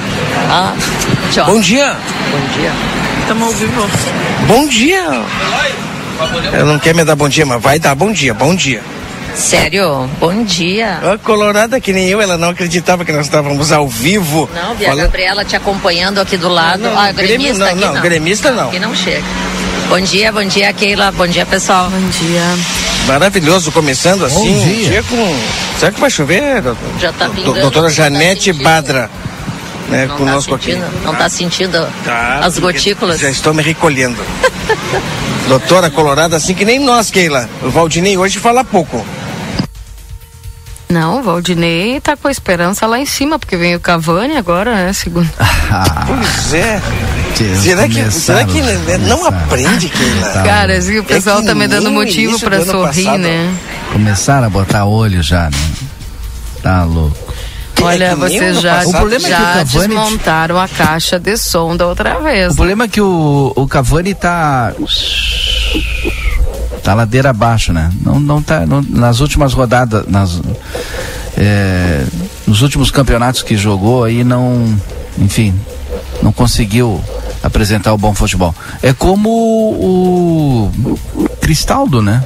Ah, tchau.
Bom dia.
Bom dia. Estamos ao vivo.
Bom dia. Eu não quer me dar bom dia, mas vai dar bom dia, bom dia.
Sério? Bom dia.
A colorada que nem eu, ela não acreditava que nós estávamos ao vivo.
Não, vi a Gabriela te acompanhando aqui do lado.
Não, não,
ah, gremista
não,
aqui
não,
não.
gremista não.
Aqui não chega. Bom dia, bom dia, Keila. Bom dia, pessoal.
Bom dia.
Maravilhoso, começando assim.
Bom dia.
com... Será que vai chover?
Já tá
Do-
pingando.
Doutora
tá
Janete
sentindo?
Badra, né,
Não
conosco
tá
aqui.
sentindo? Não tá sentindo
Tá,
as gotículas?
Já estou me recolhendo. Doutora Colorada, assim que nem nós, Keila. O Valdinei hoje fala pouco.
Não, o Valdinei tá com a esperança lá em cima, porque vem o Cavani agora, né? Segundo. *laughs*
Pois é.
Deus,
Será que, será que não aprende, Keila?
Tá.
Cara, assim, o pessoal
É
tá me dando motivo
ano
sorrir,
passado,
né?
Começaram a botar olho já, né? Tá louco.
Olha,
É nem
vocês
ano
já.
O problema é que
já
o Cavani-
desmontaram a caixa de som da outra vez.
O problema é que o, o Cavani tá. Tá ladeira abaixo, né? Não, não tá. não- nas últimas rodadas. Nas, é, nos últimos campeonatos que jogou aí não. Enfim, não conseguiu apresentar o bom futebol. É como o Cristaldo, né?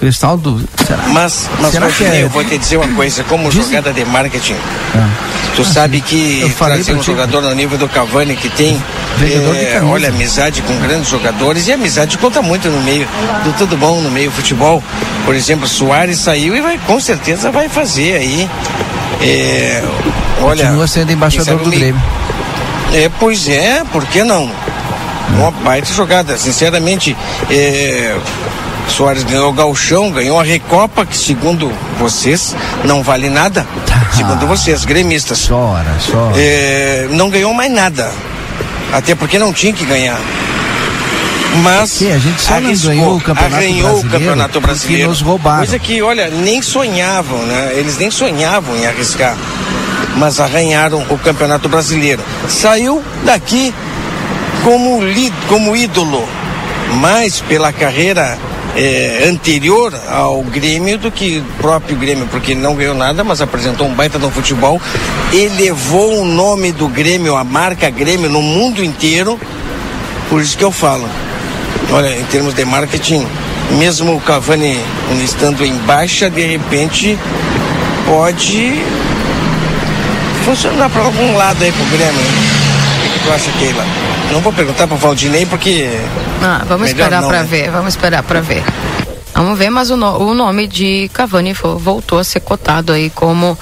Cristaldo. Será,
Mas, mas
será que é.
eu vou te dizer uma coisa, como jogada de marketing,
Ah.
tu sabe que trazer um jogador no nível do Cavani que tem, é, olha, amizade com grandes jogadores e amizade conta muito no meio do tudo bom no meio futebol. Por exemplo, Soares saiu e vai com certeza vai fazer aí. é, olha,
Continua sendo embaixador do Grêmio.
É, pois é, por que não? Uma baita jogada, sinceramente. É, Soares ganhou o Galchão, ganhou a Recopa, que segundo vocês não vale nada. Segundo vocês, gremistas.
Chora, chora.
É, não ganhou mais nada. Até porque não tinha que ganhar. Mas
Que a gente só
arriscou,
ganhou o Campeonato
arranhou o
Brasileiro
Campeonato
porque
Brasileiro.
nos roubaram.
Coisa que, olha, nem sonhavam, né? Eles nem sonhavam em arriscar. Mas arranharam o Campeonato Brasileiro. Saiu daqui como, como ídolo, mais pela carreira eh, anterior ao Grêmio do que o próprio Grêmio, porque ele não ganhou nada, mas apresentou um baita no futebol, elevou o nome do Grêmio, a marca Grêmio no mundo inteiro, por isso que eu falo. Olha, em termos de marketing, mesmo o Cavani estando em baixa, de repente pode funcionar para algum lado aí pro Grêmio. O que que tu acha, Keila? Não vou perguntar pro Valdinei porque.
Ah, vamos
Melhor
esperar pra
né?
ver, vamos esperar pra ver. Vamos ver, mas o, no- o nome de Cavani vo- voltou a ser cotado aí como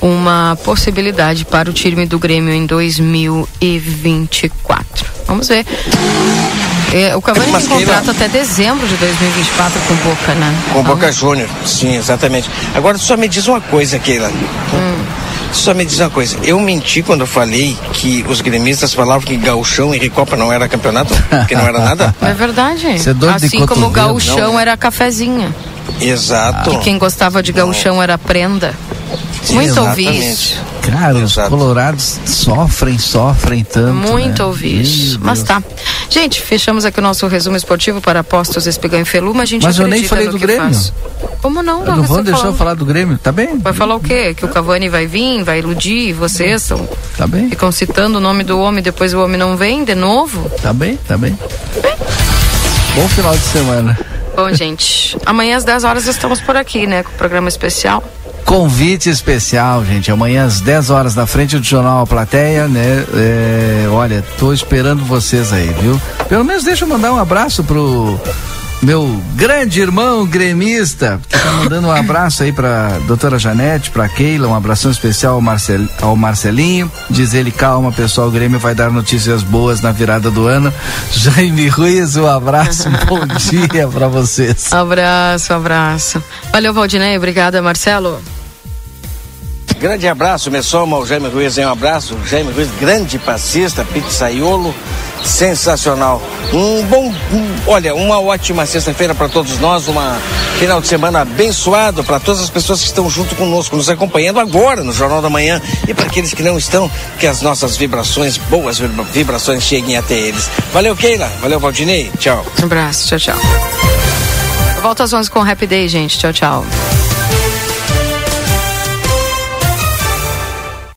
uma possibilidade para o time do Grêmio em 2024. Vamos ver. É, o Cavani tem contrato até dezembro de 2024 com o Boca, né?
Com Boca Júnior, sim, exatamente. Agora só me diz uma coisa, Keila. Só me diz uma coisa. Eu menti quando eu falei que os gremistas falavam que gauchão e Recopa não era campeonato, que não era nada. *laughs*
É verdade.
Você é doido de
assim como o gauchão
Não.
era cafezinha.
Exato.
Que quem gostava de gauchão era prenda. Muito ouvi
exatamente.
isso.
Cara, os colorados sofrem, sofrem tanto.
Muito
né?
ouvi isso. Mas tá. Gente, fechamos aqui o nosso resumo esportivo para apostos Espigão e Feluma. A gente
Mas eu nem falei do Grêmio.
faz. Como não?
Eu não vou deixar
falou.
eu falar do Grêmio, tá bem?
Vai falar o quê? Que o Cavani vai vir, vai iludir e vocês são,
Tá bem,
ficam citando o nome do homem depois o homem não vem de novo?
tá bem, tá bem. Bom final de semana.
Bom, gente, amanhã às 10 horas estamos por aqui, né? Com o programa especial.
Convite especial, gente. Amanhã às 10 horas na frente do Jornal A Plateia, né? É, olha, tô esperando vocês aí, viu? Pelo menos deixa eu mandar um abraço pro meu grande irmão gremista, que tá mandando um abraço aí pra doutora Janete, pra Keila, um abração especial ao, Marcel, ao Marcelinho. Diz ele, calma, pessoal, o Grêmio vai dar notícias boas na virada do ano. Jaime Ruiz, um abraço, *laughs* bom dia pra vocês.
Abraço, abraço. Valeu, Valdinei. Obrigada, Marcelo.
Grande abraço, me soma o Jaime Ruiz, hein? um abraço. Jaime Ruiz, grande passista, pizzaiolo, sensacional. Um bom, um- olha, uma ótima sexta-feira para todos nós, uma final de semana abençoado para todas as pessoas que estão junto conosco, nos acompanhando agora no Jornal da Manhã e para aqueles que não estão, que as nossas vibrações, boas vibra- vibrações cheguem até eles. Valeu, Keila. Valeu, Valdinei. Tchau.
Um abraço. Tchau, tchau. Eu volto às 11 com o Happy Day, gente. Tchau, tchau.